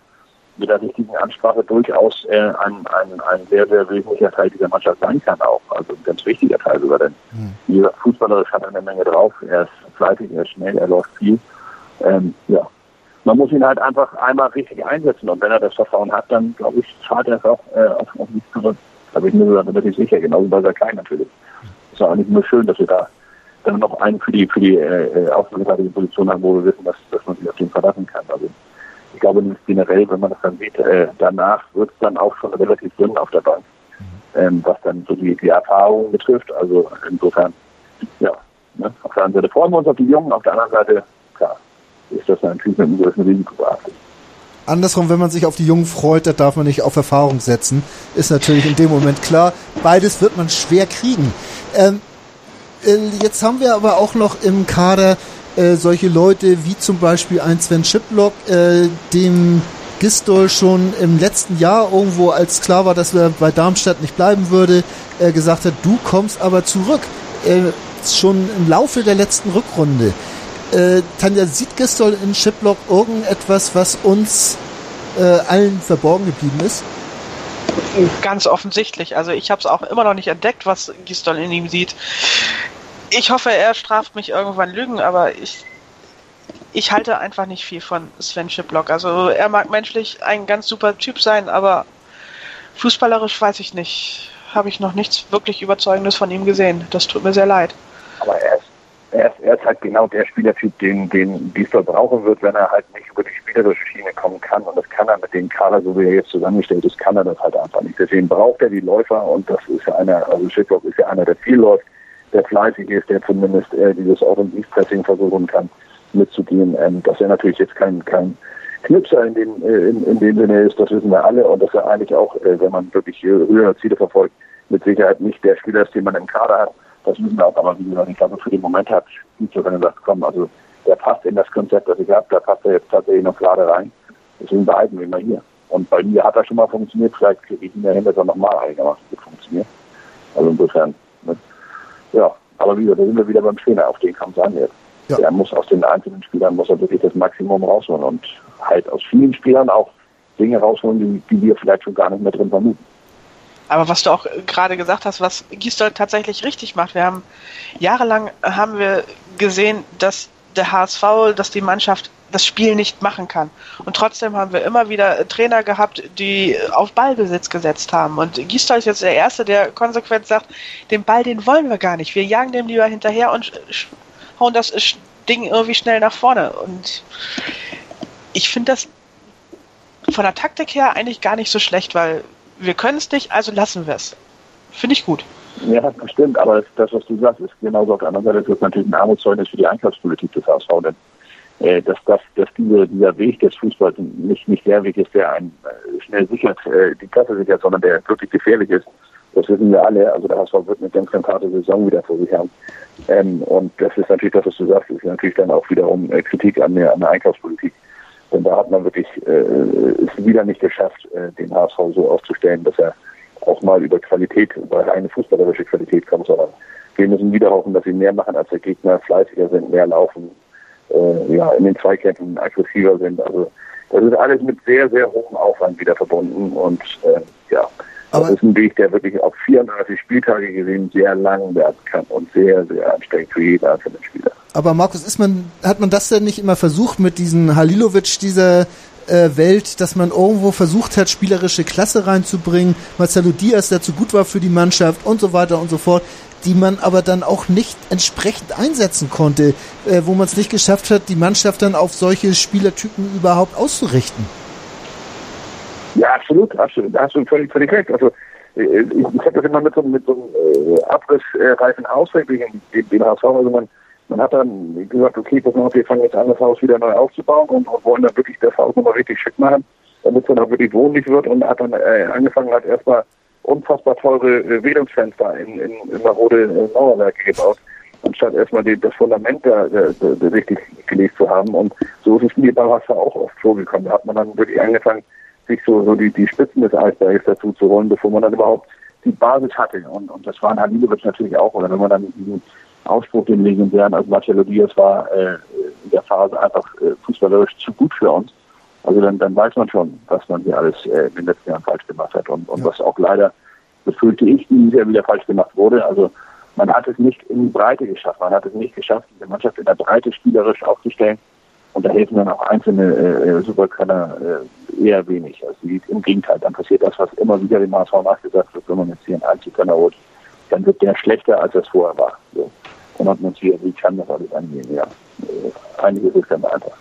mit der richtigen Ansprache durchaus äh, ein, ein, ein sehr, sehr wesentlicher Teil dieser Mannschaft sein kann auch. Also ein ganz wichtiger Teil sogar, denn mhm. dieser Fußballerisch hat eine Menge drauf. Er ist fleißig, er ist schnell, er läuft viel. Ähm, ja. Man muss ihn halt einfach einmal richtig einsetzen und wenn er das Vertrauen hat, dann glaube ich, zahlt er es auch äh, auf, auf mich zurück. Da bin ich mir relativ sicher, genauso bei Sakai natürlich. Ist auch nicht nur schön, dass wir da dann noch einen für die für die äh, außenseitigen Position haben, wo wir wissen, dass, dass man sich auf den verlassen kann. Also ich glaube generell, wenn man das dann sieht, äh, danach wird es dann auch schon relativ dünn auf der Bank, ähm, was dann so die, die Erfahrung betrifft. Also insofern, ja, ne? auf der einen Seite freuen wir uns auf die Jungen, auf der anderen Seite, klar, ist das natürlich mit einem gewissen Risiko. Andersrum, wenn man sich auf die Jungen freut, da darf man nicht auf Erfahrung setzen. Ist natürlich in dem Moment klar. Beides wird man schwer kriegen. Ähm, äh, jetzt haben wir aber auch noch im Kader äh, solche Leute wie zum Beispiel ein Sven Schiplock, äh, dem Gistol schon im letzten Jahr irgendwo, als klar war, dass er bei Darmstadt nicht bleiben würde, äh, gesagt hat, du kommst aber zurück. Äh, schon im Laufe der letzten Rückrunde. Äh, Tanja, sieht Gistol in Shiplock irgendetwas, was uns äh, allen verborgen geblieben ist? Ganz offensichtlich. Also ich habe es auch immer noch nicht entdeckt, was Gistol in ihm sieht. Ich hoffe, er straft mich irgendwann Lügen, aber ich, ich halte einfach nicht viel von Sven Schiplock. Also er mag menschlich ein ganz super Typ sein, aber fußballerisch weiß ich nicht. Habe ich noch nichts wirklich Überzeugendes von ihm gesehen. Das tut mir sehr leid. Aber er ist, er ist, er ist halt genau der Spielertyp, den, den Diesel brauchen wird, wenn er halt nicht über die spielerische Schiene kommen kann. Und das kann er mit dem Kader, so wie er jetzt zusammengestellt ist, kann er das halt einfach nicht. Deswegen braucht er die Läufer und das ist ja einer, also Schiplock ist ja einer, der viel läuft der fleißig ist, der zumindest äh, dieses Offensivpressing versuchen kann mitzugehen. Ähm, dass er natürlich jetzt kein, kein Knipser in, den, äh, in, in dem Sinne ist, das wissen wir alle. Und dass er eigentlich auch, äh, wenn man wirklich höhere Ziele verfolgt, mit Sicherheit nicht der Spieler ist, den man im Kader hat. Das wissen wir auch. Aber wie gesagt, ich glaube, für den Moment hat Pizzo dann gesagt, komm, also der passt in das Konzept, das ich habe, da passt er jetzt tatsächlich noch gerade rein. Deswegen behalten wir ihn mal hier. Und bei mir hat er schon mal funktioniert, vielleicht kriege ich ihn dahin, dass er nochmal einigermaßen gut funktioniert. Also insofern? Ja, aber wieder, da sind wir wieder beim Trainer, auf den kommt es an jetzt. Ja. Der muss aus den einzelnen Spielern muss er wirklich das Maximum rausholen und halt aus vielen Spielern auch Dinge rausholen, die, die wir vielleicht schon gar nicht mehr drin vermuten. Aber was du auch gerade gesagt hast, was Gisdol tatsächlich richtig macht, wir haben jahrelang haben wir gesehen, dass der HSV, dass die Mannschaft das Spiel nicht machen kann. Und trotzdem haben wir immer wieder Trainer gehabt, die auf Ballbesitz gesetzt haben. Und Gisdol ist jetzt der Erste, der konsequent sagt, den Ball, den wollen wir gar nicht. Wir jagen dem lieber hinterher und hauen das Ding irgendwie schnell nach vorne. Und ich finde das von der Taktik her eigentlich gar nicht so schlecht, weil wir können es nicht, also lassen wir es. Finde ich gut. Ja, das stimmt, aber das, was du sagst, ist genauso auf der anderen Seite, das ist natürlich ein Armutszeugnis für die Einkaufspolitik des HSV, denn äh, dass, dass, dass diese, dieser Weg des Fußballs nicht, nicht der Weg ist, der einen äh, schnell sichert, äh, die Klasse sichert, sondern der wirklich gefährlich ist. Das wissen wir alle. Also der HSV wird eine ganz, ganz harte Saison wieder vor sich haben. Ähm, und das ist natürlich das, was du sagst, ist natürlich dann auch wiederum äh, Kritik an der, an der Einkaufspolitik. Denn da hat man wirklich äh, es wieder nicht geschafft, äh, den HSV so aufzustellen, dass er auch mal über Qualität, über eine fußballerische Qualität kommt, sondern wir müssen wieder hoffen, dass sie mehr machen als der Gegner, fleißiger sind, mehr laufen, äh, ja, in den Zweikämpfen aggressiver sind. Also das ist alles mit sehr, sehr hohem Aufwand wieder verbunden und äh, ja, Aber das ist ein Weg, der wirklich auf 34 Spieltage gesehen sehr lang werden kann und sehr, sehr anstrengend für jeden einzelnen Spieler. Aber Markus, ist man, hat man das denn nicht immer versucht mit diesen Halilovic, dieser Welt, dass man irgendwo versucht hat, spielerische Klasse reinzubringen, Marcelo Diaz, der zu gut war für die Mannschaft und so weiter und so fort, die man aber dann auch nicht entsprechend einsetzen konnte, äh, wo man es nicht geschafft hat, die Mannschaft dann auf solche Spielertypen überhaupt auszurichten. Ja, absolut, absolut. Da hast du völlig, völlig recht. Also äh, ich, ich habe das immer mit so, mit so einem äh, abrissreifen Ausweg gegen den, den HSV. Also man, man hat dann gesagt, okay, pass auf, wir fangen jetzt an, das Haus wieder neu aufzubauen und, und wollen dann wirklich das Haus nochmal richtig schick machen, damit es dann auch wirklich wohnlich wird und hat dann äh, angefangen, hat erstmal unfassbar teure äh, Wählungsfenster in, in, in marode äh, Mauerwerke gebaut, anstatt erstmal die, das Fundament da, da, da, richtig gelegt zu haben. Und so ist es mir beim Wasser auch oft vorgekommen. Da hat man dann wirklich angefangen, sich so, so die, die Spitzen des Eisbergs dazu zu holen, bevor man dann überhaupt die Basis hatte. Und, und das waren Halilovic natürlich auch. Oder wenn man dann diesen Ausspruch, den legendären, also Marcelo Diaz war äh, in der Phase einfach äh, fußballerisch zu gut für uns. Also dann, dann weiß man schon, was man hier alles äh, in den letzten Jahren falsch gemacht hat und, und ja. was auch leider, befürchte ich, dieses Jahr wieder falsch gemacht wurde. Also man hat es nicht in die Breite geschafft. Man hat es nicht geschafft, diese Mannschaft in der Breite spielerisch aufzustellen. Und da helfen dann auch einzelne äh, Superkönner äh, eher wenig. Also im Gegenteil, dann passiert das, was immer wieder dem HSV nachgesagt wird, wenn man jetzt hier einen Einzelkönner holt, dann wird der schlechter, als es vorher war. So. Und hat man wie kann das alles angehen? Ja, äh, einiges ist ganz einfach.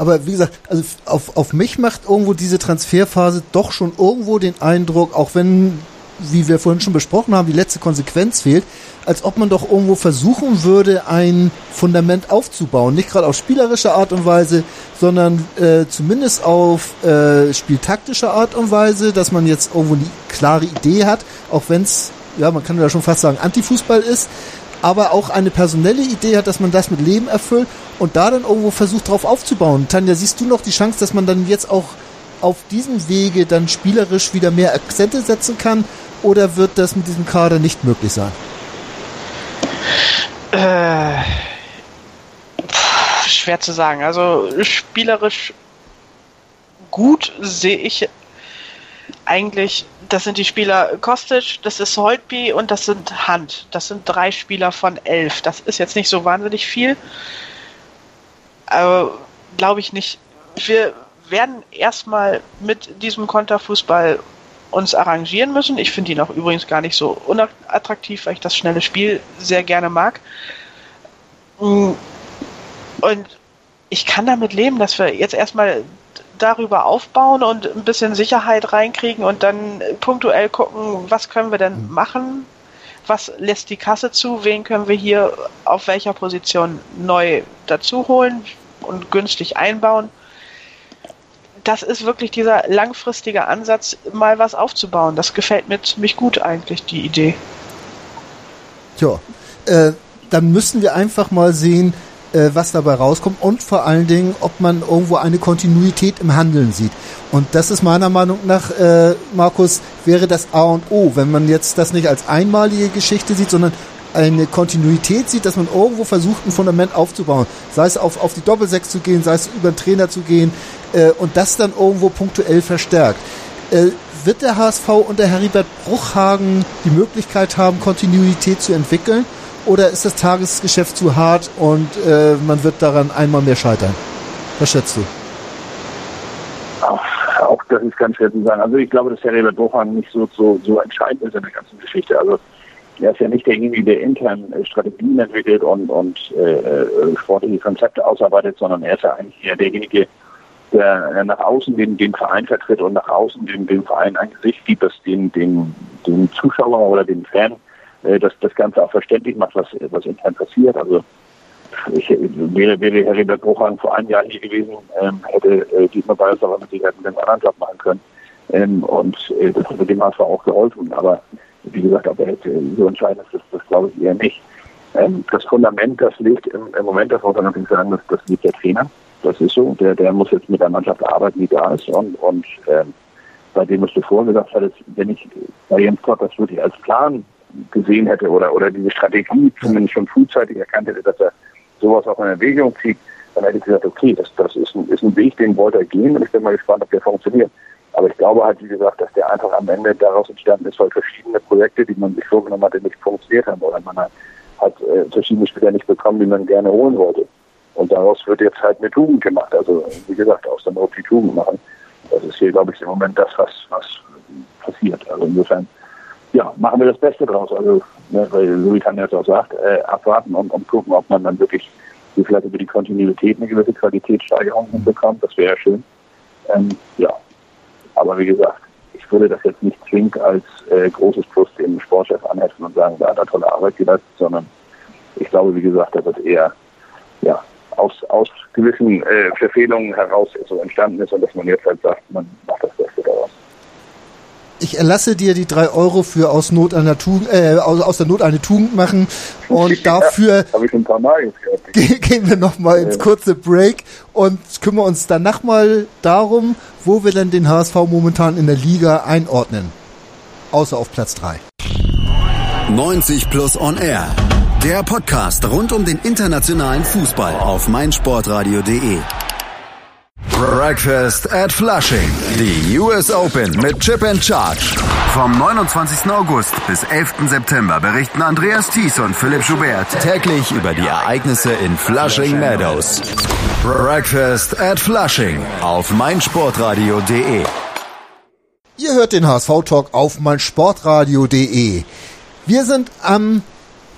Aber wie gesagt, also auf, auf mich macht irgendwo diese Transferphase doch schon irgendwo den Eindruck, auch wenn, wie wir vorhin schon besprochen haben, die letzte Konsequenz fehlt, als ob man doch irgendwo versuchen würde, ein Fundament aufzubauen. Nicht gerade auf spielerische Art und Weise, sondern äh, zumindest auf äh, spieltaktische Art und Weise, dass man jetzt irgendwo eine klare Idee hat, auch wenn es, ja, man kann ja schon fast sagen, Antifußball ist, aber auch eine personelle Idee hat, dass man das mit Leben erfüllt und da dann irgendwo versucht drauf aufzubauen. Tanja, siehst du noch die Chance, dass man dann jetzt auch auf diesem Wege dann spielerisch wieder mehr Akzente setzen kann oder wird das mit diesem Kader nicht möglich sein? Äh, schwer zu sagen. Also spielerisch gut sehe ich eigentlich, das sind die Spieler Kostic, das ist Holtby und das sind Hand. Das sind drei Spieler von elf. Das ist jetzt nicht so wahnsinnig viel. Aber glaube ich nicht. Wir werden erstmal mit diesem Konterfußball uns arrangieren müssen. Ich finde ihn auch übrigens gar nicht so unattraktiv, weil ich das schnelle Spiel sehr gerne mag. Und ich kann damit leben, dass wir jetzt erstmal darüber aufbauen und ein bisschen Sicherheit reinkriegen und dann punktuell gucken, was können wir denn mhm. machen, was lässt die Kasse zu, wen können wir hier auf welcher Position neu dazu holen und günstig einbauen. Das ist wirklich dieser langfristige Ansatz, mal was aufzubauen. Das gefällt mir ziemlich gut eigentlich, die Idee. Tja, äh, dann müssen wir einfach mal sehen, äh, was dabei rauskommt und vor allen Dingen, ob man irgendwo eine Kontinuität im Handeln sieht. Und das ist meiner Meinung nach, äh, Markus, wäre das A und O, wenn man jetzt das nicht als einmalige Geschichte sieht, sondern eine Kontinuität sieht, dass man irgendwo versucht, ein Fundament aufzubauen. Sei es auf, auf die Doppelsechs zu gehen, sei es über den Trainer zu gehen äh, und das dann irgendwo punktuell verstärkt. Äh, wird der HSV unter Heribert Bruchhagen die Möglichkeit haben, Kontinuität zu entwickeln? Oder ist das Tagesgeschäft zu hart und äh, man wird daran einmal mehr scheitern? Was schätzt du? Auch, auch das ist ganz schwer zu sagen. Also ich glaube, dass Herr Rebert Bochang nicht so, so, so entscheidend ist in der ganzen Geschichte. Also er ist ja nicht derjenige, der intern äh, Strategien entwickelt und, und äh, äh, sportliche Konzepte ausarbeitet, sondern er ist ja eigentlich eher derjenige, der nach außen den, den Verein vertritt und nach außen dem, dem Verein ein Gesicht gibt, das den, den, den Zuschauer oder den Fan äh, das, das Ganze auch verständlich macht, was, was intern passiert. Also ich wäre, wäre Herr Rebert Bruchhang vor einem Jahr hier gewesen, ähm, hätte äh, Dietmar Bayers aber mit Sicherheit einen anderen Job machen können. Ähm, und äh, das hätte dem HSV auch geholfen. Aber wie gesagt, ob er jetzt äh, so entscheidend ist, das, das glaube ich eher nicht. Ähm, das Fundament, das liegt im, im Moment, das muss man natürlich sagen, das, das liegt der Trainer. Das ist so. Der, der muss jetzt mit der Mannschaft arbeiten, die da ist. Und, und ähm, bei dem, was du vorher gesagt hattest, wenn ich bei Jens Gott das wirklich als Plan gesehen hätte oder, oder diese Strategie zumindest schon frühzeitig erkannt hätte, dass er sowas auch in Erwägung zieht, dann hätte ich gesagt, okay, das, das ist, ein, ist ein Weg, den wollte er gehen und ich bin mal gespannt, ob der funktioniert. Aber ich glaube halt, wie gesagt, dass der einfach am Ende daraus entstanden ist, weil verschiedene Projekte, die man sich vorgenommen hatte, nicht funktioniert haben oder man hat, hat äh, verschiedene Spieler nicht bekommen, die man gerne holen wollte. Und daraus wird jetzt halt eine Tugend gemacht. Also wie gesagt, aus der Not die Tugend machen. Das ist hier, glaube ich, im Moment das, was, was passiert. Also insofern, ja, machen wir das Beste draus. Also, ne, weil Louis kann jetzt auch sagt, äh, abwarten und, und gucken, ob man dann wirklich vielleicht über die Kontinuität eine gewisse Qualitätssteigerung hinbekommt. Das wäre ja schön. Ähm, ja, aber wie gesagt, ich würde das jetzt nicht zwingend als äh, großes Plus dem Sportchef anheften und sagen, da hat er tolle Arbeit geleistet, sondern ich glaube, wie gesagt, dass das eher ja, aus, aus gewissen äh, Verfehlungen heraus so entstanden ist und dass man jetzt halt sagt, man macht das Beste daraus. Ich erlasse dir die drei Euro für aus Not einer Tugend, äh, aus, aus der Not eine Tugend machen und (laughs) dafür ja, ich ein paar Mal (laughs) gehen wir nochmal ins kurze Break und kümmern uns danach mal darum, wo wir denn den HSV momentan in der Liga einordnen. Außer auf Platz 3. 90 Plus On Air. Der Podcast rund um den internationalen Fußball auf meinsportradio.de. Breakfast at Flushing. Die US Open mit Chip and Charge. Vom 29. August bis 11. September berichten Andreas Thies und Philipp Schubert täglich über die Ereignisse in Flushing Meadows. Breakfast at Flushing auf meinsportradio.de. Ihr hört den HSV-Talk auf meinsportradio.de. Wir sind am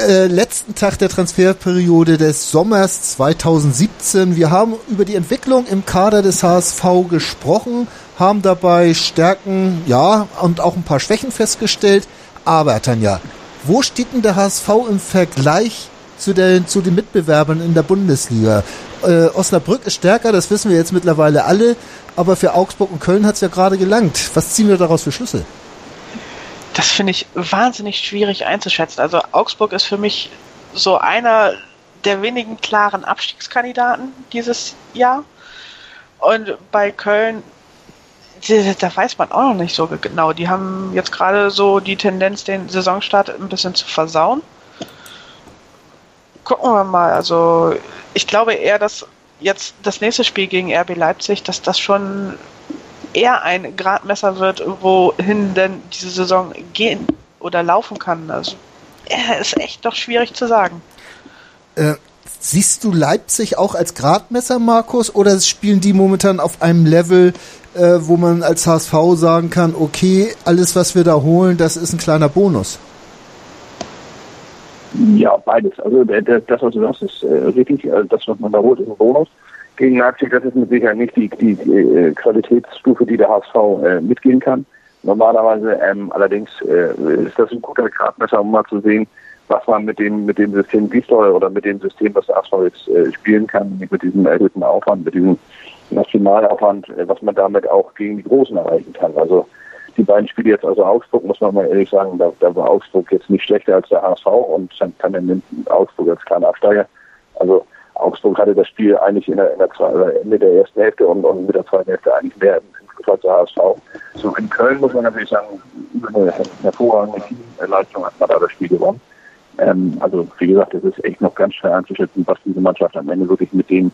äh, letzten Tag der Transferperiode des Sommers 2017. Wir haben über die Entwicklung im Kader des HSV gesprochen, haben dabei Stärken, ja, und auch ein paar Schwächen festgestellt. Aber Tanja, wo steht denn der HSV im Vergleich zu den, zu den Mitbewerbern in der Bundesliga? Äh, Osnabrück ist stärker, das wissen wir jetzt mittlerweile alle, aber für Augsburg und Köln hat es ja gerade gelangt. Was ziehen wir daraus für Schlüsse? Das finde ich wahnsinnig schwierig einzuschätzen. Also Augsburg ist für mich so einer der wenigen klaren Abstiegskandidaten dieses Jahr. Und bei Köln, da weiß man auch noch nicht so genau. Die haben jetzt gerade so die Tendenz, den Saisonstart ein bisschen zu versauen. Gucken wir mal. Also ich glaube eher, dass jetzt das nächste Spiel gegen RB Leipzig, dass das schon eher ein Gradmesser wird, wohin denn diese Saison gehen oder laufen kann. Also ja, ist echt doch schwierig zu sagen. Äh, siehst du Leipzig auch als Gradmesser, Markus, oder spielen die momentan auf einem Level, äh, wo man als HSV sagen kann, okay, alles, was wir da holen, das ist ein kleiner Bonus? Ja, beides. Also das, was du sagst, ist äh, richtig. Also das, was man da holt, ist ein Bonus gegen Leipzig, das ist mit Sicherheit nicht die, die, äh, Qualitätsstufe, die der HSV äh, mitgehen kann. Normalerweise ähm, allerdings äh, ist das ein guter Gradmesser, um mal zu sehen, was man mit dem mit dem System Gistol oder mit dem System, was der HSV jetzt äh, spielen kann, mit diesem erhöhten Aufwand, mit diesem Nationalaufwand, äh, was man damit auch gegen die Großen erreichen kann. Also die beiden Spiele jetzt also Augsburg, muss man mal ehrlich sagen, da, da war Augsburg jetzt nicht schlechter als der HSV und dann kann dann Augsburg als kleiner Absteiger. Also Augsburg hatte das Spiel eigentlich in der, in der Ende der ersten Hälfte und, und mit der zweiten Hälfte eigentlich mehr im Fußball zur HSV. So in Köln muss man natürlich sagen, über eine hervorragende Teamleistung hat man da das Spiel gewonnen. Ähm, also wie gesagt, es ist echt noch ganz schwer einzuschätzen, was diese Mannschaft am Ende wirklich mit den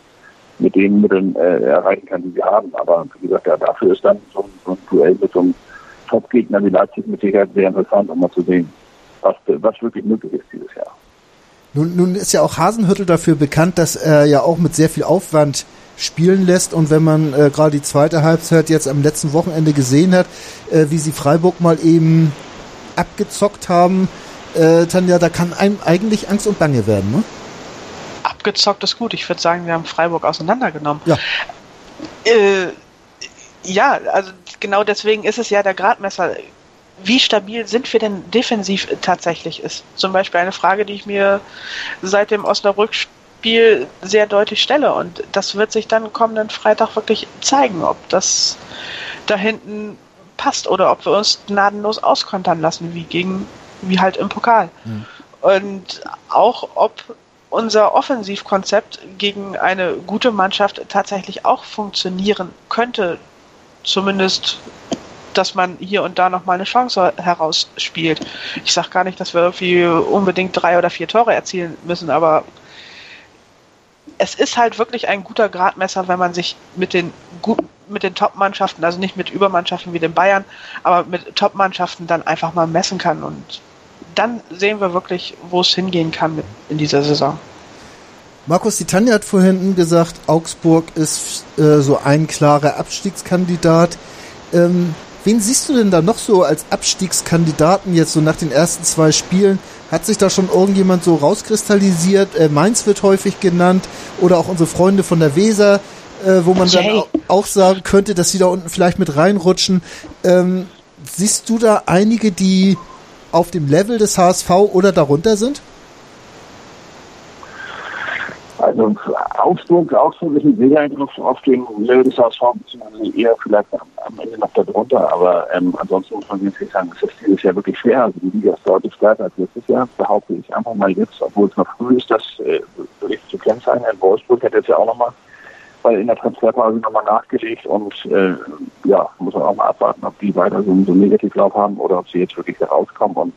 mit den Mitteln äh, erreichen kann, die sie haben. Aber wie gesagt, ja, dafür ist dann so ein, so ein Duell mit so einem Top-Gegner wie Leipzig mit Sicherheit sehr interessant, um mal zu sehen, was, was wirklich möglich ist dieses Jahr. Nun, nun ist ja auch Hasenhüttel dafür bekannt, dass er ja auch mit sehr viel Aufwand spielen lässt. Und wenn man äh, gerade die zweite Halbzeit jetzt am letzten Wochenende gesehen hat, äh, wie sie Freiburg mal eben abgezockt haben, äh, Tanja, da kann einem eigentlich Angst und Bange werden, ne? Abgezockt ist gut. Ich würde sagen, wir haben Freiburg auseinandergenommen. Ja. Äh, ja, also genau deswegen ist es ja der Gradmesser wie stabil sind wir denn defensiv tatsächlich ist. Zum Beispiel eine Frage, die ich mir seit dem Osnabrück-Spiel sehr deutlich stelle. Und das wird sich dann kommenden Freitag wirklich zeigen, ob das da hinten passt oder ob wir uns gnadenlos auskontern lassen, wie gegen, wie halt im Pokal. Mhm. Und auch ob unser Offensivkonzept gegen eine gute Mannschaft tatsächlich auch funktionieren könnte. Zumindest dass man hier und da nochmal eine Chance herausspielt. Ich sage gar nicht, dass wir irgendwie unbedingt drei oder vier Tore erzielen müssen, aber es ist halt wirklich ein guter Gradmesser, wenn man sich mit den mit den Top-Mannschaften, also nicht mit Übermannschaften wie den Bayern, aber mit Top-Mannschaften dann einfach mal messen kann. Und dann sehen wir wirklich, wo es hingehen kann mit, in dieser Saison. Markus Titania hat vorhin gesagt, Augsburg ist äh, so ein klarer Abstiegskandidat. Ähm, wen siehst du denn da noch so als Abstiegskandidaten jetzt so nach den ersten zwei Spielen? Hat sich da schon irgendjemand so rauskristallisiert? Äh, Mainz wird häufig genannt oder auch unsere Freunde von der Weser, äh, wo man Jay. dann auch sagen könnte, dass sie da unten vielleicht mit reinrutschen. Ähm, siehst du da einige, die auf dem Level des HSV oder darunter sind? Also Augsburg, Augsburg ist mit Sicherheit noch auf dem Level des HSV, beziehungsweise eher vielleicht am Ende noch darunter, aber ähm, ansonsten muss man jetzt sagen, es ist dieses Jahr wirklich schwer. Also die Liga ist deutlich stärker als letztes Jahr, behaupte ich einfach mal jetzt, obwohl es noch früh ist, das äh, wirklich zu kennzeichnen. Wolfsburg hat jetzt ja auch nochmal weil in der Transferphase nochmal nachgelegt und äh, ja, muss man auch mal abwarten, ob die weiter so, so einen Negativlauf haben oder ob sie jetzt wirklich herauskommen und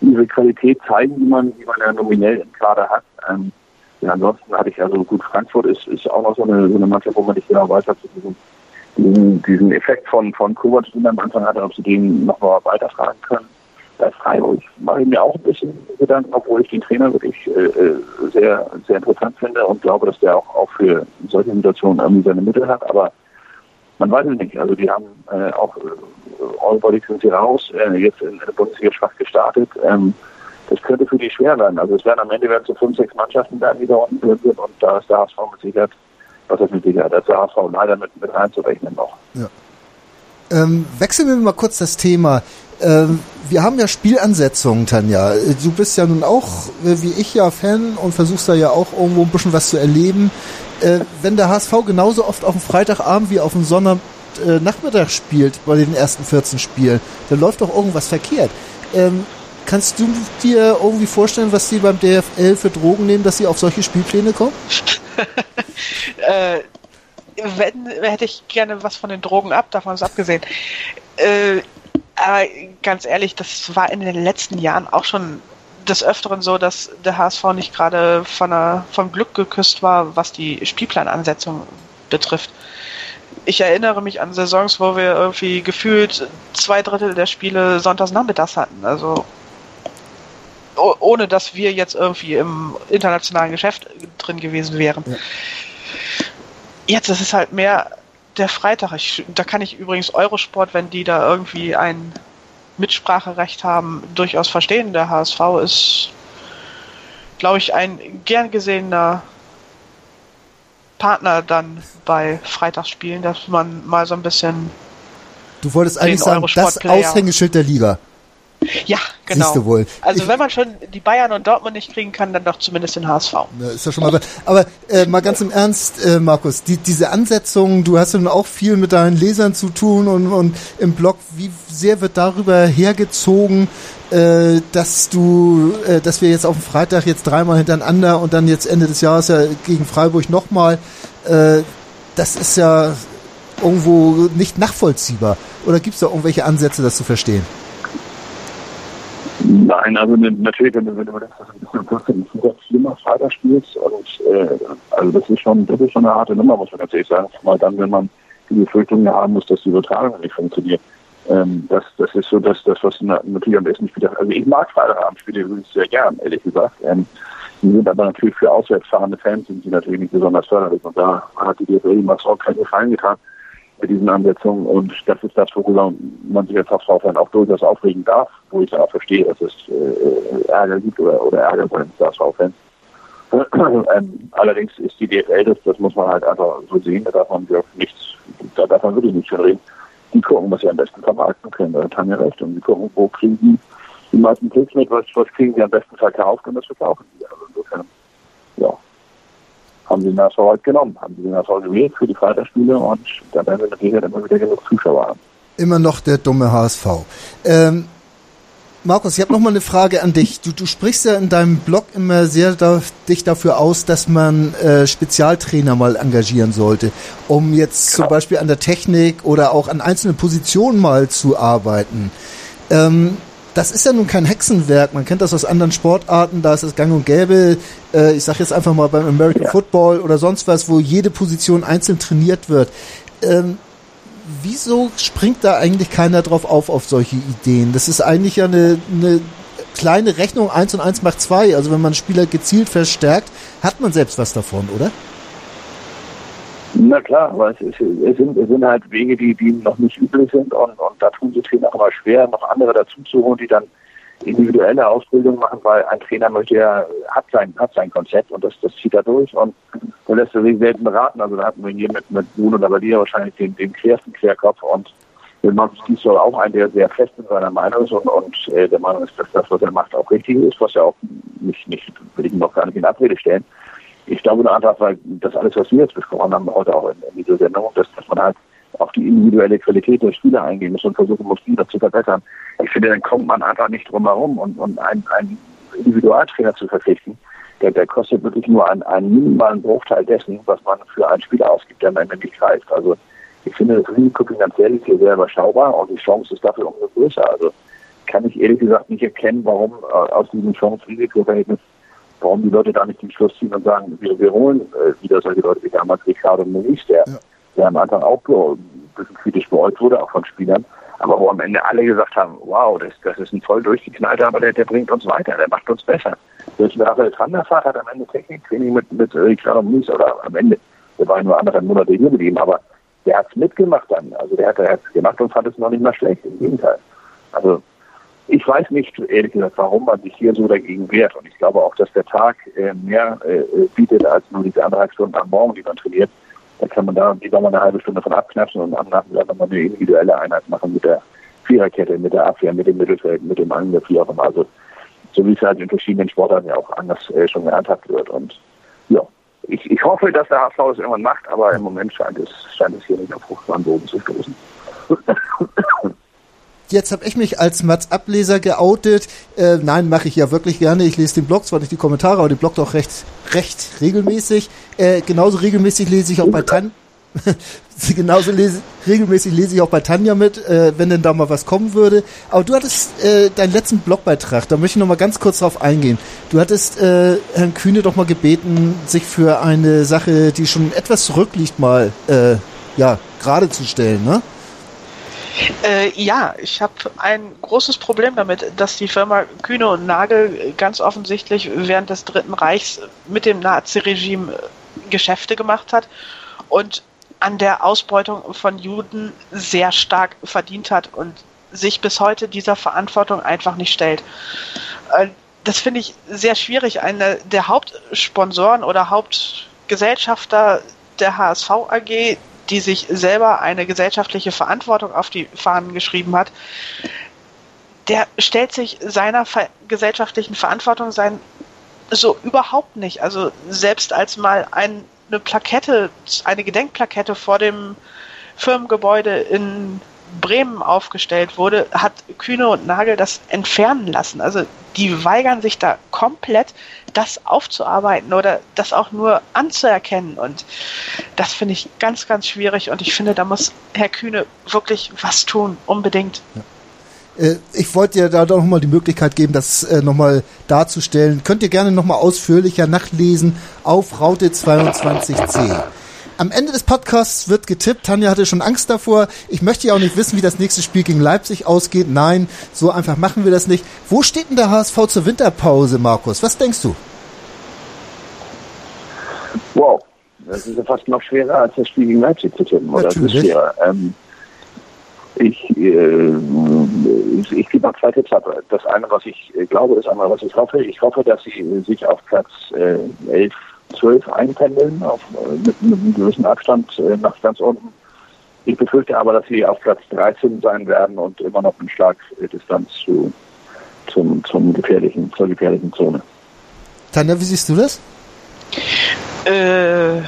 ihre Qualität zeigen, die man, die man ja nominell im Kader hat. Ähm, ja, ansonsten hatte ich also gut, Frankfurt ist, ist auch noch so eine, so eine Mannschaft, wo man nicht genau weiß, ob sie diesen, diesen, Effekt von, von Kovac, den am Anfang hatte, ob sie den noch mal weitertragen können. Bei Freiburg mache ich mir auch ein bisschen Gedanken, obwohl ich den Trainer wirklich äh, äh, sehr, sehr interessant finde und glaube, dass der auch, auch für solche Situationen irgendwie seine Mittel hat. Aber man weiß es nicht. Also die haben äh, auch äh, Allbody sind sie raus, äh, jetzt in der Bundesliga schwach gestartet. Ähm, das könnte für die schwer werden. Also es werden am Ende werden so fünf, sechs Mannschaften werden, die da unten drin sind und da ist der HSV mit Sicherheit, was ist mit Sicherheit, da ist der HSV leider mit, mit reinzurechnen noch. Ja. Ähm, wechseln wir mal kurz das Thema. Ähm, wir haben ja Spielansetzungen, Tanja. Du bist ja nun auch, äh, wie ich ja, Fan und versuchst da ja auch irgendwo ein bisschen was zu erleben. Äh, wenn der HSV genauso oft auf dem Freitagabend wie auf dem Sonntagnachmittag spielt, bei den ersten 14 Spielen, dann läuft doch irgendwas verkehrt. Ähm, Kannst du dir irgendwie vorstellen, was sie beim DFL für Drogen nehmen, dass sie auf solche Spielpläne kommen? (laughs) äh, wenn, hätte ich gerne was von den Drogen ab, davon ist abgesehen. Äh, aber ganz ehrlich, das war in den letzten Jahren auch schon des Öfteren so, dass der HSV nicht gerade von der, vom Glück geküsst war, was die Spielplanansetzung betrifft. Ich erinnere mich an Saisons, wo wir irgendwie gefühlt zwei Drittel der Spiele sonntags nachmittags hatten. Also ohne dass wir jetzt irgendwie im internationalen Geschäft drin gewesen wären. Ja. Jetzt ist es halt mehr der Freitag. Ich, da kann ich übrigens Eurosport, wenn die da irgendwie ein Mitspracherecht haben, durchaus verstehen. Der HSV ist, glaube ich, ein gern gesehener Partner dann bei Freitagsspielen, dass man mal so ein bisschen. Du wolltest eigentlich sagen, das Aushängeschild der Liga. (laughs) Ja, genau. Siehst du wohl. Also ich, wenn man schon die Bayern und Dortmund nicht kriegen kann, dann doch zumindest den HSV. Ist ja schon mal. Aber äh, mal ganz im Ernst, äh, Markus, die, diese Ansetzung, du hast ja nun auch viel mit deinen Lesern zu tun und, und im Blog, wie sehr wird darüber hergezogen, äh, dass du, äh, dass wir jetzt auf dem Freitag jetzt dreimal hintereinander und dann jetzt Ende des Jahres ja gegen Freiburg nochmal, äh, das ist ja irgendwo nicht nachvollziehbar. Oder gibt es da irgendwelche Ansätze, das zu verstehen? Nein, also natürlich, wenn du, wenn du das ein schlimmer Freitag spielst, und, äh, also das ist schon, das ist schon eine harte Nummer, muss man natürlich sagen. Mal dann, wenn man die Befürchtungen haben muss, dass die Übertragung nicht funktioniert. Ähm, das, das ist so das, das was natürlich am besten spielt. Also ich mag Freitagabendspiele übrigens sehr gern, ehrlich gesagt. Ähm, die sind aber natürlich für auswärts fahrende Fans sind sie natürlich nicht besonders förderlich. Und da hat die DFL ihm auch keinen Gefallen getan mit diesen Ansetzungen. Und das ist das, worüber man sich als HSV-Fan auch durchaus aufregen darf, wo ich auch verstehe, dass es äh, Ärger gibt oder, oder Ärger bei den HSV-Fans. (clears throat) ähm, allerdings ist die DFL, das, das muss man halt einfach so sehen, da darf man nichts, da darf man wirklich nicht schon reden. Die gucken, was sie am besten vermarkten können, da haben ja recht. Und die gucken, wo kriegen die die meisten Klicks mit, was, was kriegen sie am besten verkauft und das verkaufen die. Also insofern, haben sie den HSV halt genommen, haben sie den HSV gewählt für die Freitagsspiele und da werden wir natürlich immer wieder genug Zuschauer haben. Immer noch der dumme HSV. Ähm, Markus, ich habe noch mal eine Frage an dich. Du, du sprichst ja in deinem Blog immer sehr da, dich dafür aus, dass man äh, Spezialtrainer mal engagieren sollte, um jetzt genau. zum Beispiel an der Technik oder auch an einzelnen Positionen mal zu arbeiten. Ähm, das ist ja nun kein Hexenwerk. Man kennt das aus anderen Sportarten, da ist es gang und gäbe. Äh, ich sage jetzt einfach mal beim American ja. Football oder sonst was, wo jede Position einzeln trainiert wird. Ähm, wieso springt da eigentlich keiner drauf auf, auf solche Ideen? Das ist eigentlich ja eine, eine kleine Rechnung, 1 und 1 macht 2. Also wenn man Spieler gezielt verstärkt, hat man selbst was davon, oder? Na klar, aber es, ist, es, sind, es sind halt Wege, die, die noch nicht üblich sind und, und da tun sich Trainer immer schwer, noch andere dazu zu holen, die dann individuelle Ausbildung machen, weil ein Trainer möchte ja, hat sein, hat sein Konzept und das, das zieht er durch und so lässt er sich selten beraten. Also da hatten wir hier mit, mit Bruno Lavalier wahrscheinlich den, den quersten Querkopf und der Markus soll auch ein, der sehr fest in seiner Meinung ist und, und äh, der Meinung ist, dass das, was er macht, auch richtig ist, was ja auch nicht, nicht, will ich ihn noch gar nicht in Abrede stellen. Ich glaube nur einfach, weil das alles, was wir jetzt besprochen haben, heute auch in, in dieser Sendung, dass, dass man halt auf die individuelle Qualität der Spieler eingehen muss und versuchen muss, wieder zu verbessern. Ich finde, dann kommt man einfach nicht drum herum und, und einen, einen Individualtrainer zu verpflichten, der, der kostet wirklich nur einen, einen minimalen Bruchteil dessen, was man für einen Spieler ausgibt, der am Ende nicht greift. Also ich finde das Risiko finanziell ist hier sehr überschaubar und die Chance ist dafür umso größer. Also kann ich ehrlich gesagt nicht erkennen, warum äh, aus diesem Chance-Risiko-Verhältnis, warum die Leute da nicht den Schluss ziehen und sagen, wir, wir holen äh, wieder solche Leute wie damals Ricardo Muniz, der, ja. der am Anfang auch ein bisschen kritisch beäugt wurde, auch von Spielern, aber wo am Ende alle gesagt haben, wow, das, das ist ein voll durchgeknallter, aber der, der bringt uns weiter, der macht uns besser. Selbst Raphael Tranderfahrt hat am Ende Techniktraining mit, mit Ricardo Muniz oder am Ende, der war nur anderthalb Monate hier mit ihm, aber der hat es mitgemacht dann. Also der hat es gemacht und fand es noch nicht mal schlecht, im Gegenteil. Also ich weiß nicht, ehrlich gesagt, warum man sich hier so dagegen wehrt. Und ich glaube auch, dass der Tag äh, mehr äh, bietet als nur diese anderthalb Stunden am Morgen, die man trainiert. Da kann man da lieber mal eine halbe Stunde von abknapsen und am Nachmittag nochmal eine individuelle Einheit machen mit der Viererkette, mit der Abwehr, mit dem Mittelfeld, mit dem Angriff, wie auch immer. Also so wie es halt in verschiedenen Sportarten ja auch anders äh, schon gehandhabt wird. Und ja, ich, ich hoffe, dass der HSV das irgendwann macht, aber im Moment scheint es, scheint es hier nicht auf fruchtbaren Boden zu stoßen. (laughs) Jetzt habe ich mich als Mats-Ableser geoutet. Äh, nein, mache ich ja wirklich gerne. Ich lese den Blog, zwar nicht die Kommentare, aber den Blog doch recht, recht regelmäßig. Äh, genauso regelmäßig lese ich auch bei Tan (laughs) genauso lese, regelmäßig lese ich auch bei Tanja mit, äh, wenn denn da mal was kommen würde. Aber du hattest äh, deinen letzten Blogbeitrag, da möchte ich noch mal ganz kurz drauf eingehen. Du hattest äh, Herrn Kühne doch mal gebeten, sich für eine Sache, die schon etwas zurückliegt, mal äh, ja gerade zu stellen, ne? Äh, ja, ich habe ein großes Problem damit, dass die Firma Kühne und Nagel ganz offensichtlich während des Dritten Reichs mit dem Nazi-Regime Geschäfte gemacht hat und an der Ausbeutung von Juden sehr stark verdient hat und sich bis heute dieser Verantwortung einfach nicht stellt. Äh, das finde ich sehr schwierig. Einer der Hauptsponsoren oder Hauptgesellschafter der HSV AG, die sich selber eine gesellschaftliche Verantwortung auf die Fahnen geschrieben hat, der stellt sich seiner gesellschaftlichen Verantwortung sein so überhaupt nicht. Also selbst als mal ein eine Plakette, eine Gedenkplakette vor dem Firmengebäude in Bremen aufgestellt wurde, hat Kühne und Nagel das entfernen lassen. Also die weigern sich da komplett, das aufzuarbeiten oder das auch nur anzuerkennen. Und das finde ich ganz, ganz schwierig. Und ich finde, da muss Herr Kühne wirklich was tun, unbedingt. Ja. Äh, ich wollte dir da doch nochmal die Möglichkeit geben, das äh, nochmal darzustellen. Könnt ihr gerne nochmal ausführlicher nachlesen auf Raute 22c. Am Ende des Podcasts wird getippt. Tanja hatte schon Angst davor. Ich möchte ja auch nicht wissen, wie das nächste Spiel gegen Leipzig ausgeht. Nein, so einfach machen wir das nicht. Wo steht denn der HSV zur Winterpause, Markus? Was denkst du? Wow, das ist ja fast noch schwerer als das Spiel gegen Leipzig zu tippen. Oder? Natürlich. Das ist schwerer. Ähm, ich, äh, ich, ich gebe mal zwei Tipps ab. Das eine, was ich äh, glaube, ist einmal, was ich hoffe. Ich hoffe, dass sie sich auf Platz äh, 11, 12 einpendeln, auf, äh, mit, mit einem gewissen Abstand äh, nach ganz unten. Ich befürchte aber, dass sie auf Platz 13 sein werden und immer noch einen Schlag Distanz zu, zum, zum gefährlichen, zur gefährlichen Zone. Tanja, wie siehst du das? Äh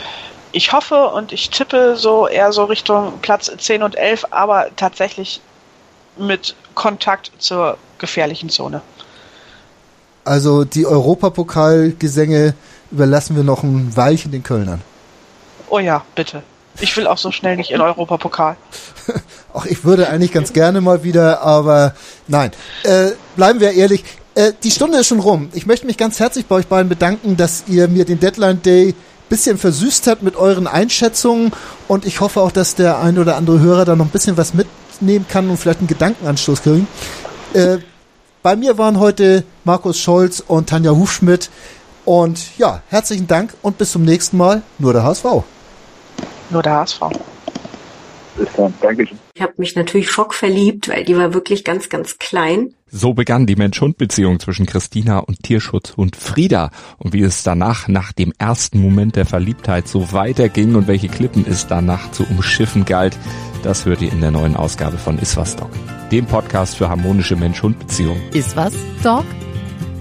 ich hoffe und ich tippe so eher so Richtung Platz 10 und 11, aber tatsächlich mit Kontakt zur gefährlichen Zone. Also die Europapokalgesänge überlassen wir noch ein Weilchen den Kölnern. Oh ja, bitte. Ich will auch so schnell nicht in Europapokal. (laughs) Ach, ich würde eigentlich ganz gerne mal wieder, aber nein. Äh, bleiben wir ehrlich. Äh, die Stunde ist schon rum. Ich möchte mich ganz herzlich bei euch beiden bedanken, dass ihr mir den Deadline Day bisschen versüßt hat mit euren Einschätzungen und ich hoffe auch, dass der ein oder andere Hörer da noch ein bisschen was mitnehmen kann und vielleicht einen Gedankenanstoß kriegen. Äh, bei mir waren heute Markus Scholz und Tanja Hufschmidt. Und ja, herzlichen Dank und bis zum nächsten Mal. Nur der HSV. Nur der HSV. Bis dann. Dankeschön. Ich habe mich natürlich schockverliebt, weil die war wirklich ganz, ganz klein. So begann die Mensch-Hund-Beziehung zwischen Christina und Tierschutz und Frieda. Und wie es danach, nach dem ersten Moment der Verliebtheit, so weiterging und welche Klippen es danach zu umschiffen galt, das hört ihr in der neuen Ausgabe von Iswas Dog, dem Podcast für harmonische Mensch-Hund-Beziehungen. Iswas Dog?